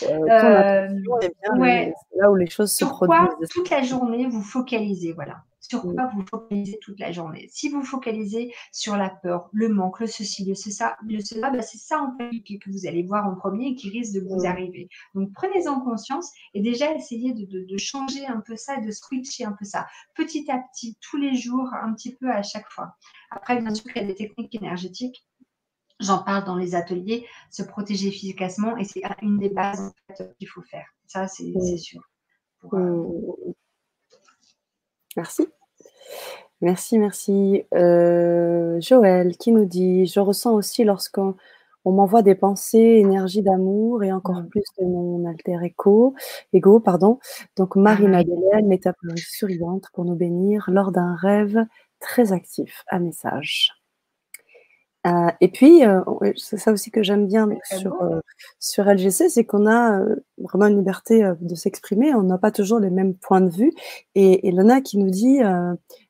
euh, euh bien là où les choses se produisent. Toute la journée, vous focalisez, voilà. Sur quoi vous focalisez toute la journée. Si vous focalisez sur la peur, le manque, le ceci, le cela, le cela bah, c'est ça en fait que vous allez voir en premier et qui risque de vous arriver. Donc prenez-en conscience et déjà essayez de, de, de, changer un peu ça, de switcher un peu ça, petit à petit, tous les jours, un petit peu à chaque fois. Après, bien sûr, il y a des techniques énergétiques. J'en parle dans les ateliers, se protéger efficacement et c'est une des bases qu'il faut faire. Ça, c'est sûr. Euh, mmh. Merci. Merci, merci. Euh, Joël qui nous dit Je ressens aussi lorsqu'on m'envoie des pensées, énergie d'amour et encore mmh. plus de mon alter ego, ego pardon. Donc, Marie-Madeleine, métaphore souriante pour nous bénir lors d'un rêve très actif. Un message. Euh, et puis, euh, c'est ça aussi que j'aime bien sur, euh, sur LGC, c'est qu'on a vraiment une liberté de s'exprimer, on n'a pas toujours les mêmes points de vue. Et, et Lona qui nous dit,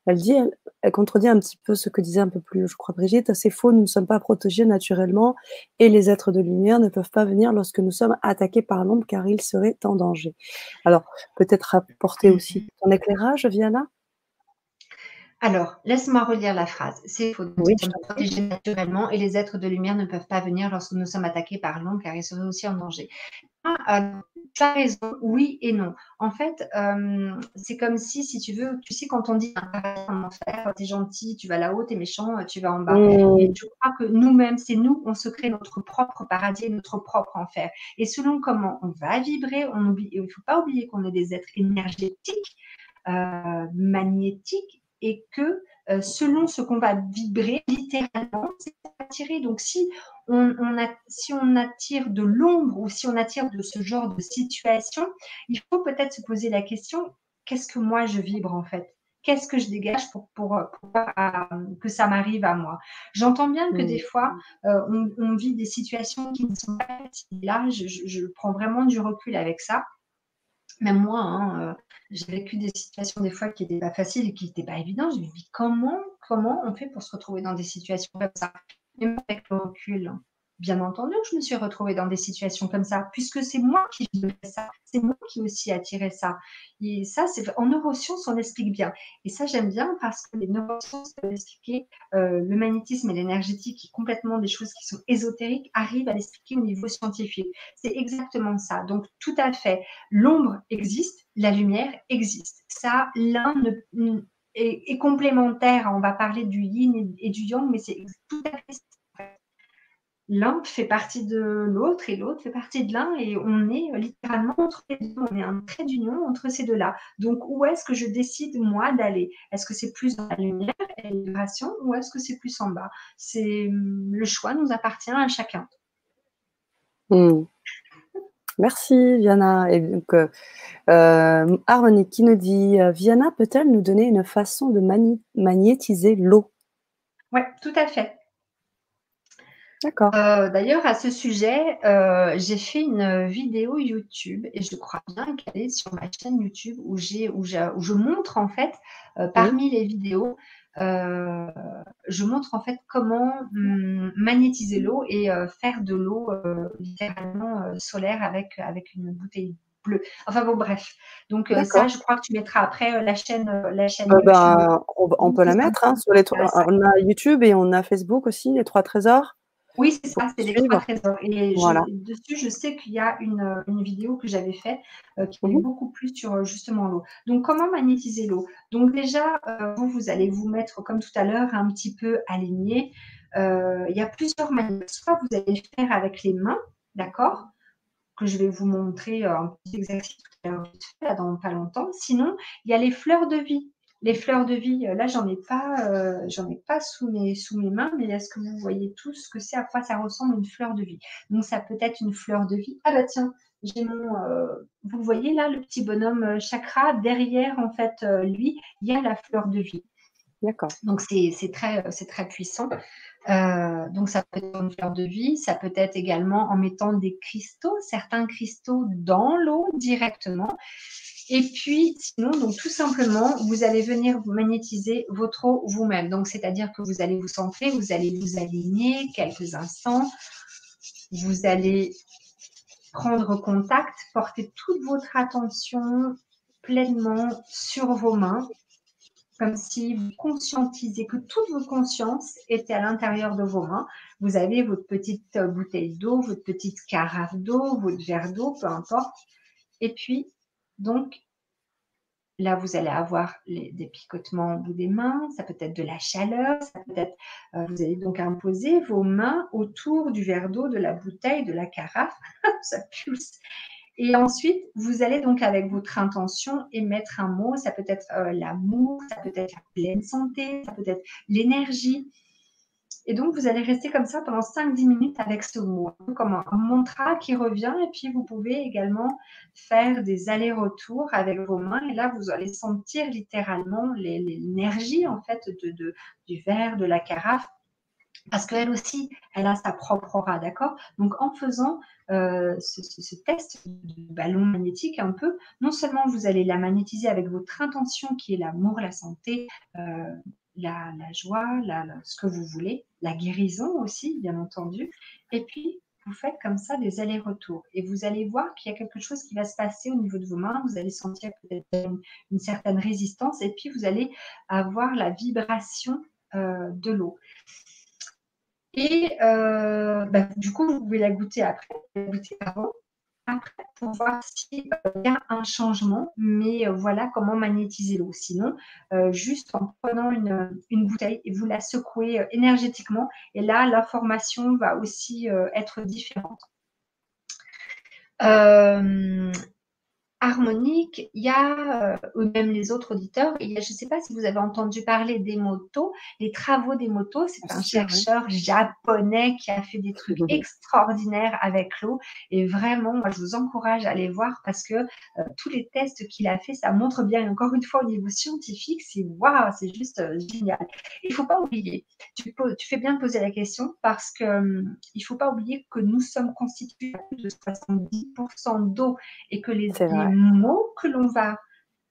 elle dit, elle, contredit un petit peu ce que disait un peu plus, je crois, Brigitte, c'est faux, nous ne sommes pas protégés naturellement et les êtres de lumière ne peuvent pas venir lorsque nous sommes attaqués par l'ombre car ils seraient en danger. Alors, peut-être apporter aussi ton éclairage, Viana alors, laisse-moi relire la phrase. C'est faux. Nous sommes protégés naturellement et les êtres de lumière ne peuvent pas venir lorsque nous sommes attaqués par l'ombre car ils seraient aussi en danger. Ah, euh, tu as raison, oui et non. En fait, euh, c'est comme si, si tu veux, tu sais, quand on dit en enfer, t'es gentil, tu vas là-haut, t'es méchant, tu vas en bas. Mmh. Et je crois que nous-mêmes, c'est nous, on se crée notre propre paradis, notre propre enfer. Et selon comment on va vibrer, on oublie, il ne faut pas oublier qu'on est des êtres énergétiques, euh, magnétiques et que euh, selon ce qu'on va vibrer, littéralement, c'est attiré. Donc, si on, si on attire de l'ombre ou si on attire de ce genre de situation, il faut peut-être se poser la question qu'est-ce que moi je vibre en fait? Qu'est-ce que je dégage pour, pour, que ça m'arrive à moi? J'entends bien que des fois, euh, on, vit des situations qui ne sont pas. Là, je prends vraiment du recul avec ça même moi, hein, euh, j'ai vécu des situations des fois qui n'étaient pas faciles et qui n'étaient pas évidentes. Je me dis comment, comment on fait pour se retrouver dans des situations comme ça? Même avec le recul, Bien entendu je me suis retrouvée dans des situations comme ça, puisque c'est moi qui ça, c'est moi qui aussi attiré ça. Et ça, c'est en neurosciences, on explique bien. Et ça, j'aime bien parce que les neurosciences peuvent expliquer euh, le magnétisme et l'énergétique, qui complètement des choses qui sont ésotériques, arrivent à l'expliquer au niveau scientifique. C'est exactement ça. Donc, tout à fait, l'ombre existe, la lumière existe. Ça, l'un est, complémentaire. On va parler du yin et du yang, mais c'est tout à fait l'un fait partie de l'autre et l'autre fait partie de l'un et on est euh, littéralement entre les deux, on est un trait d'union entre ces deux-là. Donc où est-ce que je décide moi d'aller? Est-ce que c'est plus dans la lumière et la ou est-ce que c'est plus en bas? C'est le choix nous appartient à chacun. Hmm. Merci Viana. Et donc, euh, euh qui nous dit Viana peut-elle nous donner une façon de magnétiser l'eau? Oui, tout à fait. D'accord. Euh, d'ailleurs, à ce sujet, euh, j'ai fait une vidéo YouTube et je crois bien qu'elle est sur ma chaîne YouTube où, j'ai, où, où je montre en fait, euh, parmi les vidéos, je montre en fait comment hum, magnétiser l'eau et faire de l'eau littéralement solaire avec, avec une bouteille bleue. Enfin bon, bref. Donc ça, je crois que tu mettras après la chaîne, la chaîne bah, on, peut la mettre hein, sur les trois. On a YouTube et on a Facebook aussi, les trois trésors. Oui, c'est ça, c'est les trois trésors. Et dessus, je sais qu'il y a une, euh, vidéo que j'avais faite euh, qui est beaucoup plus sur euh, justement l'eau. Donc, comment magnétiser l'eau? Donc, déjà, vous, vous allez vous mettre, comme tout à l'heure, un petit peu aligné. il y a plusieurs manières. Soit vous allez le faire avec les mains, d'accord? Que je vais vous montrer un petit exercice tout à l'heure dans pas longtemps. Sinon, il y a les fleurs de vie les fleurs de vie, là, j'en ai pas, j'en ai pas sous mes, sous mes mains, mais est-ce que vous voyez tous ce que c'est? À quoi ça ressemble une fleur de vie? Donc, ça peut être une fleur de vie. Ah bah tiens, j'ai mon, vous voyez là, le petit bonhomme chakra. Derrière, en fait, lui, il y a la fleur de vie. D'accord. Donc, c'est très, très puissant. Euh, donc, ça peut être une fleur de vie, ça peut être également en mettant des cristaux, certains cristaux dans l'eau directement. Et puis, sinon, donc tout simplement, vous allez venir vous magnétiser votre eau vous-même. Donc, c'est-à-dire que vous allez vous centrer, vous allez vous aligner quelques instants. Vous allez prendre contact, porter toute votre attention pleinement sur vos mains comme si vous conscientisez que toute votre conscience était à l'intérieur de vos mains. Vous avez votre petite euh, bouteille d'eau, votre petite carafe d'eau, votre verre d'eau, peu importe. Et puis, donc, là, vous allez avoir des picotements au bout des mains, ça peut être de la chaleur, ça peut être, euh, vous allez donc imposer vos mains autour du verre d'eau, de la bouteille, de la carafe, *laughs* ça pulse. Et ensuite, vous allez donc avec votre intention émettre un mot. Ça peut être euh, l'amour, ça peut être la pleine santé, ça peut être l'énergie. Et donc, vous allez rester comme ça pendant 5-10 minutes avec ce mot, comme un, mantra qui revient. Et puis, vous pouvez également faire des allers-retours avec vos mains. Et là, vous allez sentir littéralement l'énergie, en fait, de, du verre, de la carafe parce qu'elle aussi, elle a sa propre aura, d'accord? Donc, en faisant euh, ce, test de ballon magnétique un peu, non seulement vous allez la magnétiser avec votre intention qui est l'amour, la santé, euh, la, joie, ce que vous voulez, la guérison aussi, bien entendu, et puis vous faites comme ça des allers-retours et vous allez voir qu'il y a quelque chose qui va se passer au niveau de vos mains. Vous allez sentir peut-être une, certaine résistance et puis vous allez avoir la vibration euh, de l'eau. Et euh, bah, du coup, vous pouvez la goûter après, la goûter avant, après, pour voir s'il euh, y a un changement. Mais euh, voilà comment magnétiser l'eau. Sinon, juste en prenant une, une, bouteille et vous la secouez énergétiquement. Et là, l'information va aussi être différente harmonique, il y a, euh, ou même les autres auditeurs, il y a, je ne sais pas si vous avez entendu parler des motos, les travaux des motos, c'est un chercheur japonais qui a fait des trucs extraordinaires avec l'eau. Et vraiment, moi, je vous encourage à aller voir parce que euh, tous les tests qu'il a fait, ça montre bien, et encore une fois, au niveau scientifique, c'est waouh, c'est juste euh, génial. Il ne faut pas oublier, tu, tu, fais bien de poser la question parce que hum, il ne faut pas oublier que nous sommes constitués de 70% d'eau et que les, les mots que l'on va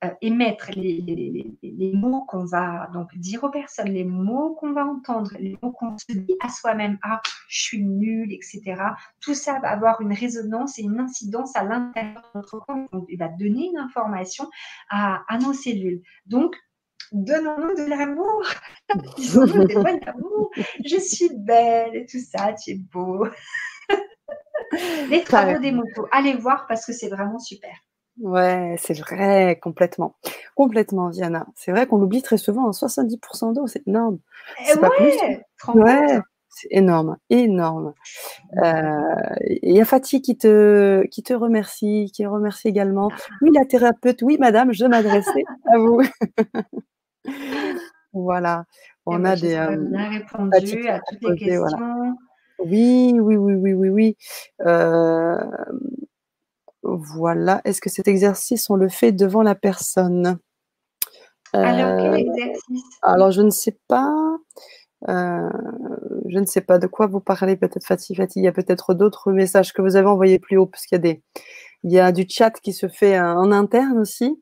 euh, émettre, les, mots qu'on va donc dire aux personnes, les mots qu'on va entendre, les mots qu'on se dit à soi-même, ah, je suis nul, etc. Tout ça va avoir une résonance et une incidence à l'intérieur de notre corps. il va donner une information à, nos cellules. Donc, donnons-nous de l'amour, *laughs* disons-nous des d'amour. Je suis belle et tout ça, tu es beau. *laughs* Les travaux des motos, allez voir parce que c'est vraiment super. Ouais, c'est vrai, complètement. Complètement, Viana. C'est vrai qu'on l'oublie très souvent, 70% d'eau, c'est énorme. Eh c'est pas plus. Ouais, c'est énorme, énorme. Euh, il y a Fatih qui te, qui te remercie, qui remercie également. *laughs* Oui, la thérapeute, oui, madame, je m'adressais à vous. *laughs* voilà, on eh a ben, des. Euh, bien répondu à toutes les questions. Oui, oui, oui, oui, oui, oui. Euh, voilà. Est-ce que cet exercice, on le fait devant la personne? Alors, quel euh, exercice? Alors, je ne sais pas. Euh, je ne sais pas de quoi vous parlez, peut-être Fatih, Fatih. Il y a peut-être d'autres messages que vous avez envoyés plus haut, parce qu'il y a des, il y a du chat qui se fait euh, en interne aussi.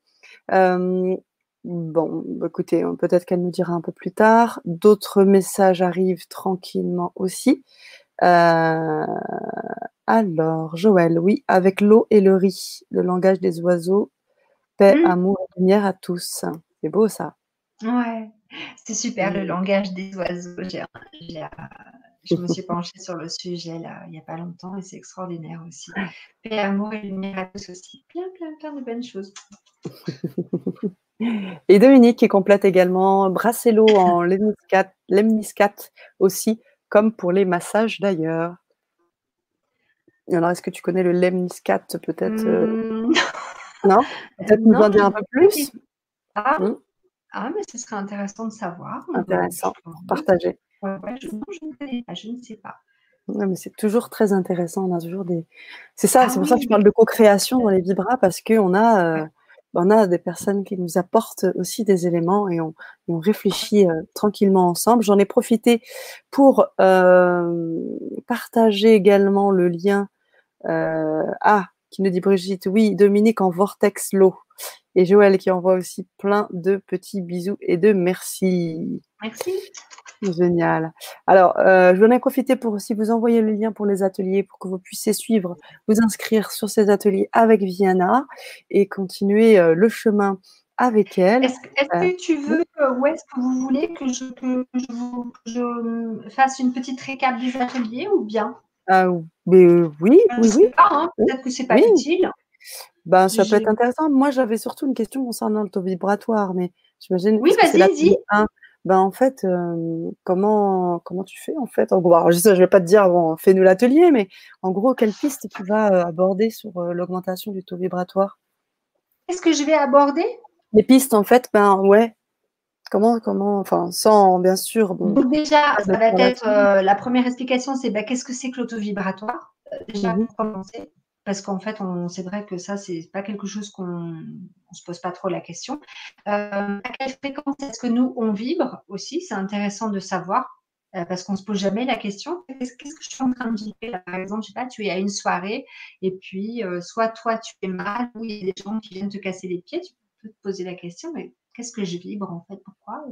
bon, écoutez, peut-être qu'elle nous dira un peu plus tard. D'autres messages arrivent tranquillement aussi. Euh, alors, Joël, oui, avec l'eau et le riz, le langage des oiseaux, paix, mmh. amour et lumière à tous. C'est beau ça. Ouais, c'est super le mmh. langage des oiseaux. je me suis *laughs* penchée sur le sujet là, il n'y a pas longtemps et c'est extraordinaire aussi. Paix, amour et lumière à tous aussi. Plein, plein, plein de bonnes choses. *laughs* et Dominique qui complète également l'eau en *laughs* lemniscate aussi, comme pour les massages d'ailleurs. Alors, est-ce que tu connais le lemniscate peut-être euh? mmh. *laughs* Non? Peut-être nous en dire un peu plus? ah. Mmh. Ah, mais ce serait intéressant de savoir. Intéressant, partager. Ouais, je, ne connais pas, je ne sais pas. mais c'est toujours très intéressant. On a toujours des. C'est ça, ah c'est pour ça que je parle de co-création dans les vibras parce qu'on a, euh, on a des personnes qui nous apportent aussi des éléments et on, réfléchit euh, tranquillement ensemble. J'en ai profité pour euh, partager également le lien. ah, qui nous dit Brigitte, oui, Dominique en vortex l'eau. Et Joël qui envoie aussi plein de petits bisous et de merci. Merci. Génial. Alors, euh, je vais en profiter pour aussi vous envoyer le lien pour les ateliers pour que vous puissiez suivre, vous inscrire sur ces ateliers avec Viana et continuer euh, le chemin avec elle. Est-ce que euh, tu veux, ou est-ce que vous voulez que je, je, fasse une petite récap des ateliers ou bien? Ah, mais, Oui, oui, oui. Hein, peut-être que c'est pas utile. Ben, ça peut être intéressant. Moi, j'avais surtout une question concernant le taux vibratoire, mais j'imagine. Oui, vas-y, dis. Ben, en fait, comment, comment tu fais en fait en gros, je ne vais pas te dire, bon, fais-nous l'atelier, mais en gros, quelle piste tu vas aborder sur l'augmentation du taux vibratoire? Qu'est-ce que je vais aborder? Les pistes, en fait, ben ouais. Comment, comment, enfin, sans bien sûr. Donc déjà, ça va être la première explication, c'est ben, qu'est-ce que c'est que l'auto-vibratoire Déjà, mmh pour commencer parce qu'en fait, c'est vrai que ça, c'est pas quelque chose qu'on ne se pose pas trop la question. Euh, à quelle fréquence est-ce que nous, on vibre aussi? C'est intéressant de savoir. Euh, parce qu'on se pose jamais la question. Qu'est-ce que je suis en train de vibrer Par exemple, je sais pas, tu es à une soirée et puis euh, soit toi tu es mal ou il y a des gens qui viennent te casser les pieds, tu peux te poser la question mais qu'est-ce que je vibre en fait? Pourquoi?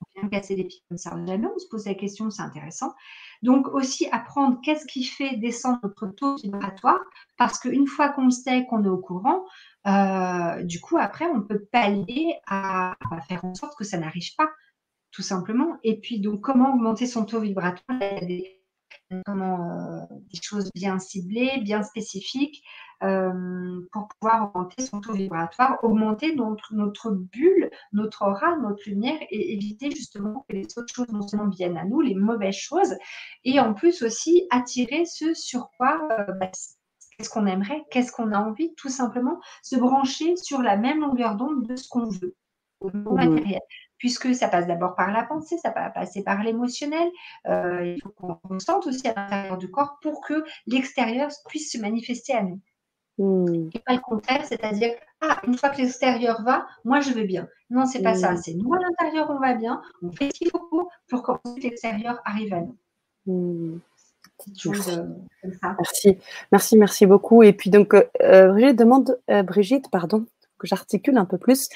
On vient casser les pieds comme ça. Jamais on se pose la question, c'est intéressant. Donc aussi apprendre qu'est-ce qui fait descendre notre taux vibratoire, parce qu'une fois qu'on sait qu'on est au courant, euh, du coup après on peut pallier à, faire en sorte que ça n'arrive pas, tout simplement. Et puis donc comment augmenter son taux vibratoire des choses bien ciblées, bien spécifiques, euh, pour pouvoir augmenter son taux vibratoire, augmenter notre, notre bulle, notre aura, notre lumière et éviter justement que les autres choses non seulement viennent à nous, les mauvaises choses, et en plus aussi attirer ce sur quoi, euh, bah, qu'est-ce qu'on aimerait, qu'est-ce qu'on a envie, tout simplement se brancher sur la même longueur d'onde de ce qu'on veut au niveau mmh matériel puisque ça passe d'abord par la pensée, ça va passer par l'émotionnel. Euh, il faut qu'on ressente aussi à l'intérieur du corps pour que l'extérieur puisse se manifester à nous. Hmm. Et pas le contraire, c'est-à-dire, ah, une fois que l'extérieur va, moi je vais bien. Non, c'est pas ça. Hmm. C'est nous à l'intérieur, on va bien, on fait ce qu'il faut pour, pour que l'extérieur arrive à nous. Hmm. Euh, merci. merci, merci beaucoup. Et puis donc, euh, Brigitte demande, Brigitte, pardon, que j'articule un peu plus.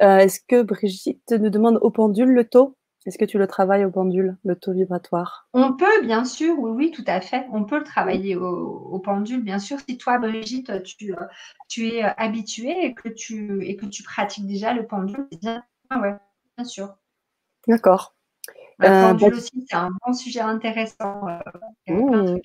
Euh, est-ce que Brigitte nous demande au pendule le taux? Est-ce que tu le travailles au pendule, le taux vibratoire? On peut, bien sûr, oui, oui, tout à fait. On peut le travailler au, pendule, bien sûr. Si toi, Brigitte, tu, euh, tu es euh, habituée et que tu, et que tu pratiques déjà le pendule, bien, ouais, bien sûr. D'accord. Le pendule aussi, c'est un bon sujet intéressant. Mmh.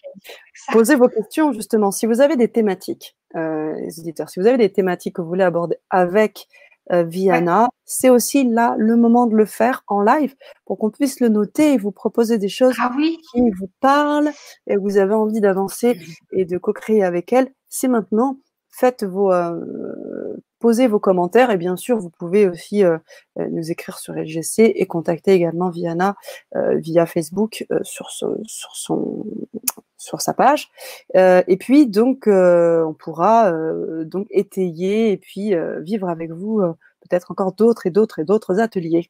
Posez vos questions, justement. Si vous avez des thématiques, les auditeurs, si vous avez des thématiques que vous voulez aborder avec euh, Viana. C'est aussi là le moment de le faire en live pour qu'on puisse le noter et vous proposer des choses ah qui vous parlent et vous avez envie d'avancer et de co-créer avec elle. C'est maintenant. Faites vos, euh, posez vos commentaires et bien sûr, vous pouvez aussi euh, nous écrire sur LGC et contacter également Viana via Facebook sur, sur, son, sur sa page. et puis, donc, on pourra donc étayer et puis vivre avec vous peut-être encore d'autres et d'autres et d'autres ateliers.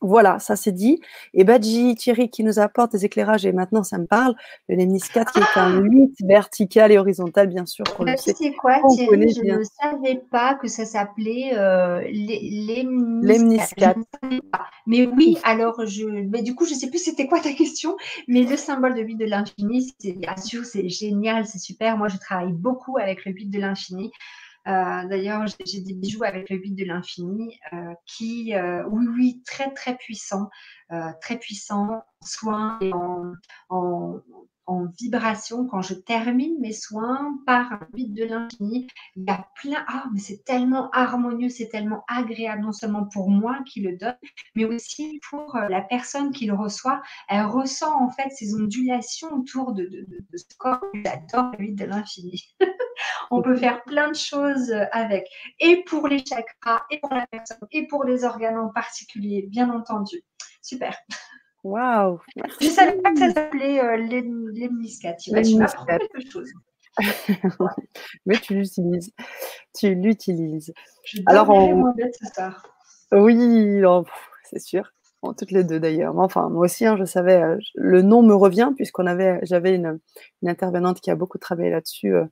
Voilà, ça c'est dit. Et Badji Thierry qui nous apporte des éclairages, et maintenant ça me parle, le Lemnis 4 qui est un 8 vertical et horizontal, bien sûr. Pour c'est quoi Thierry? Je ne savais pas que ça s'appelait euh, Lemnis 4. Mais oui, alors je. Mais du coup, je ne sais plus c'était quoi ta question, mais le symbole de 8 de l'infini, bien sûr, c'est génial, c'est super. Moi, je travaille beaucoup avec le 8 de l'infini. Euh, d'ailleurs, j'ai des bijoux avec le 8 de l'infini euh, qui, euh, oui, oui, très, très puissant, très puissant en soins et en, en vibration quand je termine mes soins par un vide de l'infini. Il y a plein, ah, mais c'est tellement harmonieux, c'est tellement agréable, non seulement pour moi qui le donne, mais aussi pour euh, la personne qui le reçoit. Elle ressent en fait ces ondulations autour de, de, ce corps. J'adore le vide de l'infini. *laughs* On peut faire plein de choses avec. Et pour les chakras, et pour la personne, et pour les organes en particulier, bien entendu. Super. Waouh Je ne savais pas que ça s'appelait euh. Tu m'apprends quelque chose. *laughs* Mais tu l'utilises. Tu l'utilises. Alors, on... Oui, c'est sûr. toutes les deux d'ailleurs. Enfin, moi aussi, hein, je savais. Euh, le nom me revient puisqu'on avait, j'avais une, intervenante qui a beaucoup travaillé là-dessus euh,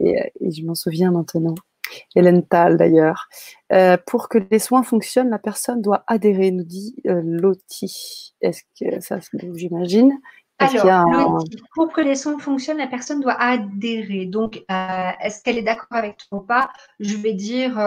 et, je m'en souviens maintenant. Hélène Tal d'ailleurs. Euh, pour que les soins fonctionnent, la personne doit adhérer, nous dit euh, Loti. Est-ce que ça, j'imagine? Alors, pour que les soins fonctionnent, la personne doit adhérer. Donc, euh, est-ce qu'elle est, d'accord avec toi ou pas? Je vais dire,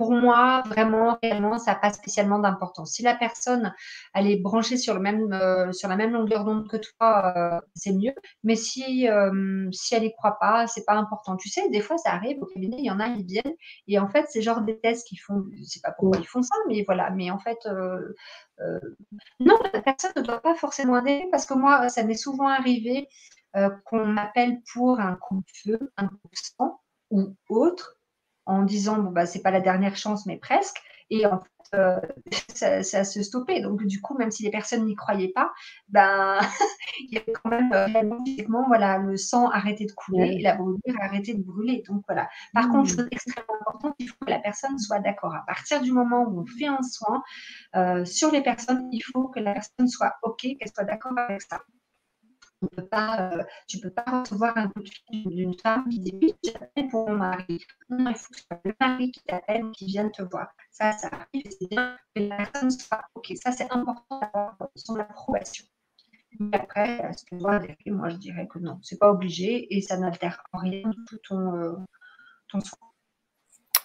pour moi, vraiment, réellement, ça n'a pas spécialement d'importance. Si la personne, elle est branchée sur, le même, euh, sur la même longueur d'onde que toi, euh, c'est mieux. Mais si, euh, si elle n'y croit pas, c'est pas important. Tu sais, des fois, ça arrive au cabinet, il y en a, ils viennent. Et en fait, c'est genre des tests qu'ils font. Je sais pas pourquoi ils font ça, mais voilà. Mais en fait, non, la personne ne doit pas forcément adhérer parce que moi, ça m'est souvent arrivé qu'on m'appelle pour un coup de feu, un coup de sang ou autre en disant bon bah c'est pas la dernière chance mais presque. Et en fait euh, ça, ça, se stoppait donc du coup même si les personnes n'y croyaient pas ben *laughs* il y avait quand même euh, réellement voilà le sang arrêtait de couler et la brûlure arrêtait de brûler. Donc voilà. Par contre mmh. chose extrêmement importante il faut que la personne soit d'accord. À partir du moment où on fait un soin euh, sur les personnes il faut que la personne soit ok qu'elle soit d'accord avec ça peut pas, euh, tu ne peux pas recevoir un coup de fil d'une femme qui dit oui, j'appelle pour mon mari. Non, il faut que ce soit le mari qui t'appelle, qui vienne te voir. Ça, ça arrive, c'est bien que la personne soit OK. Ça, c'est important d'avoir son approbation. Mais après, ce que moi, moi, je dirais que non, c'est pas obligé et ça n'altère rien du tout ton, euh, ton soin.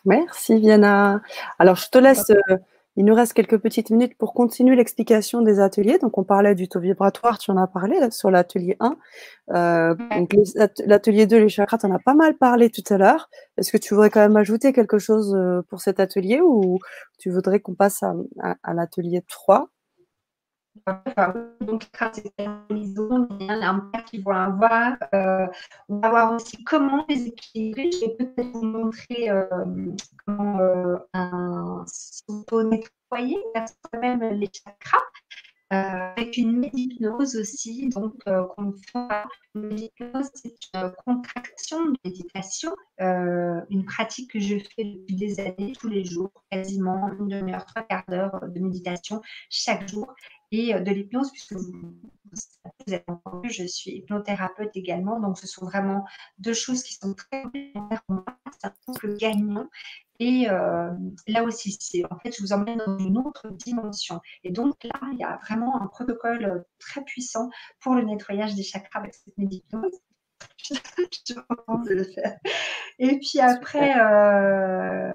Merci, Viana. Alors, je te laisse. Euh, il nous reste quelques petites minutes pour continuer l'explication des ateliers. Donc, on parlait du taux vibratoire, tu en as parlé là, sur l'atelier 1. Euh, l'atelier 2, les chakras, tu en as pas mal parlé tout à l'heure. Est-ce que tu voudrais quand même ajouter quelque chose euh, pour cet atelier ou tu voudrais qu'on passe à, à l'atelier 3 donc, qu'ils vont avoir. Euh, on va voir aussi comment les équilibrer. Je vais peut-être vous montrer euh, comment euh, un s'auto-nettoyer, même les chakras. Euh, avec une médipnose aussi, donc qu'on fera. Une médipnose, c'est une contraction de méditation, une pratique que je fais depuis des années, tous les jours, quasiment une demi-heure, trois quarts d'heure de méditation chaque jour, et de l'hypnose, puisque vous, avez entendu, je suis hypnothérapeute également, donc ce sont vraiment deux choses qui sont très complémentaires pour moi, c'est un couple gagnant et euh, là aussi, c'est en fait, je vous emmène dans une autre dimension. Et donc là, il y a vraiment un protocole euh, très puissant pour le nettoyage des chakras avec cette méditation. *laughs* je le faire. Et puis après, euh,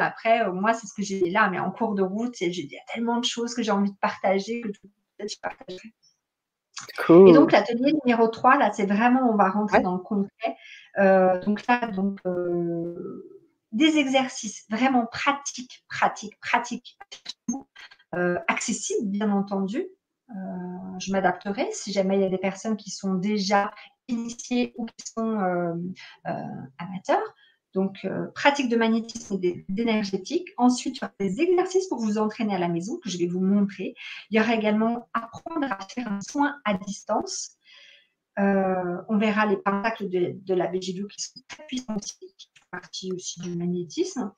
après, moi, c'est ce que j'ai là, mais en cours de route, il y a tellement de choses que j'ai envie de partager que je partagerai. Cool. Et donc l'atelier numéro 3, là, c'est vraiment, on va rentrer dans le concret. donc là, donc des exercices vraiment pratiques, pratiques, pratiques, euh, accessibles, bien entendu. Euh, je m'adapterai si jamais il y a des personnes qui sont déjà initiées ou qui sont euh, amateurs. Donc, pratique de magnétisme et d'énergétique. Ensuite, il y aura des exercices pour vous entraîner à la maison que je vais vous montrer. Il y aura également apprendre à faire un soin à distance. on verra les pentacles de, la BGDU qui sont très puissants aussi, partie aussi du magnétisme.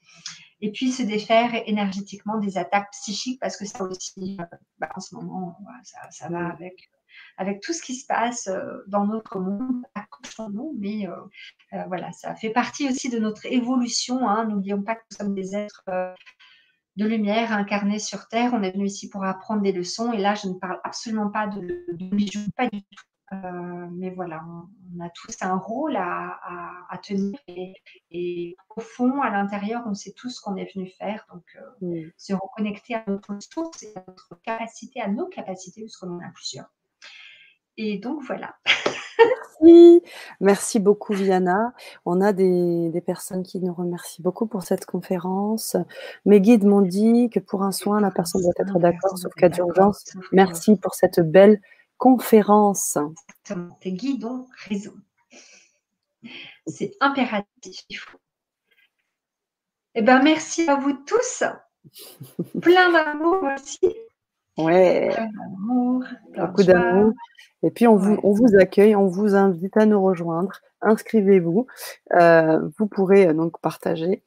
Et puis se défaire énergétiquement des attaques psychiques parce que ça aussi, euh, bah, en ce moment, ça, va avec, avec tout ce qui se passe euh, dans notre monde, accrochons-nous, mais euh, voilà, ça fait partie aussi de notre évolution. Hein. N'oublions pas que nous sommes des êtres de lumière incarnés sur Terre. On est venu ici pour apprendre des leçons et là, je ne parle absolument pas de, de pas du tout mais voilà, on, a tous un rôle à, tenir et, au fond, à l'intérieur, on sait tous ce qu'on est venu faire. Donc, se reconnecter à notre source et à notre capacité, à nos capacités, parce qu'on en a plusieurs. Et donc voilà. Merci. Merci beaucoup, Viana. On a des, personnes qui nous remercient beaucoup pour cette conférence. Mes guides m'ont dit que pour un soin, la personne doit être d'accord, sauf cas d'urgence. Merci pour cette belle conférence. Exactement. Tes guides ont raison. C'est impératif. Eh ben, merci à vous tous. *laughs* Plein d'amour aussi. Ouais. D'amour. Beaucoup d'amour. Et puis, on vous, on vous accueille, on vous invite à nous rejoindre. Inscrivez-vous. Euh, vous pourrez euh, donc partager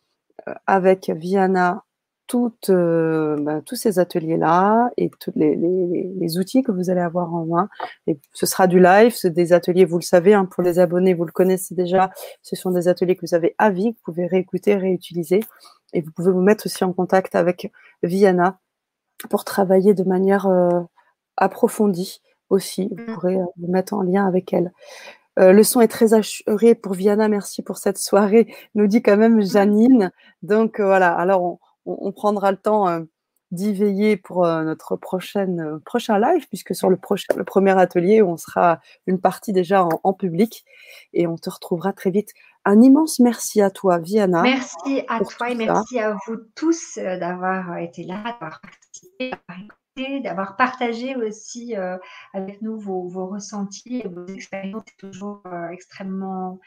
euh, avec Viana toutes, bah, tous ces ateliers-là et tous les, les, outils que vous allez avoir en main. Et ce sera du live, des ateliers, vous le savez, hein, pour les abonnés, vous le connaissez déjà. Ce sont des ateliers que vous avez à vie, que vous pouvez réécouter, réutiliser. Et vous pouvez vous mettre aussi en contact avec Viana pour travailler de manière approfondie aussi. Vous mmh. pourrez euh, vous mettre en lien avec elle. Euh, le son est très assuré pour Viana. Merci pour cette soirée, nous dit quand même Janine. Donc euh, voilà, alors on, prendra le temps d'y veiller pour notre prochaine, prochain live, puisque sur le, prochain, le premier atelier, on sera une partie déjà en, public et on te retrouvera très vite. Un immense merci à toi, Viana. Merci à toi et merci à vous tous d'avoir été là, d'avoir d'avoir partagé aussi euh, avec nous vos, ressentis et vos expériences. C'est toujours euh, extrêmement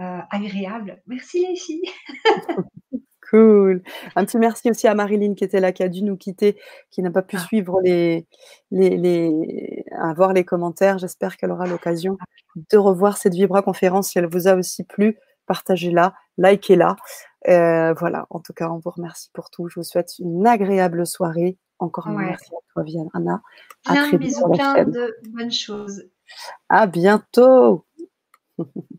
euh, agréable. Merci les filles. *laughs* cool. Un petit merci aussi à Marilyn qui était là, qui a dû nous quitter, qui n'a pas pu ah. suivre les, les, les, à voir les commentaires. J'espère qu'elle aura l'occasion de revoir cette Vibra conférence si elle vous a aussi plu. Partagez-la, likez-la. voilà, en tout cas, on vous remercie pour tout. Je vous souhaite une agréable soirée encore une merci à toi, Viana. Plein de bisous, plein de bonnes choses. À bientôt. *laughs*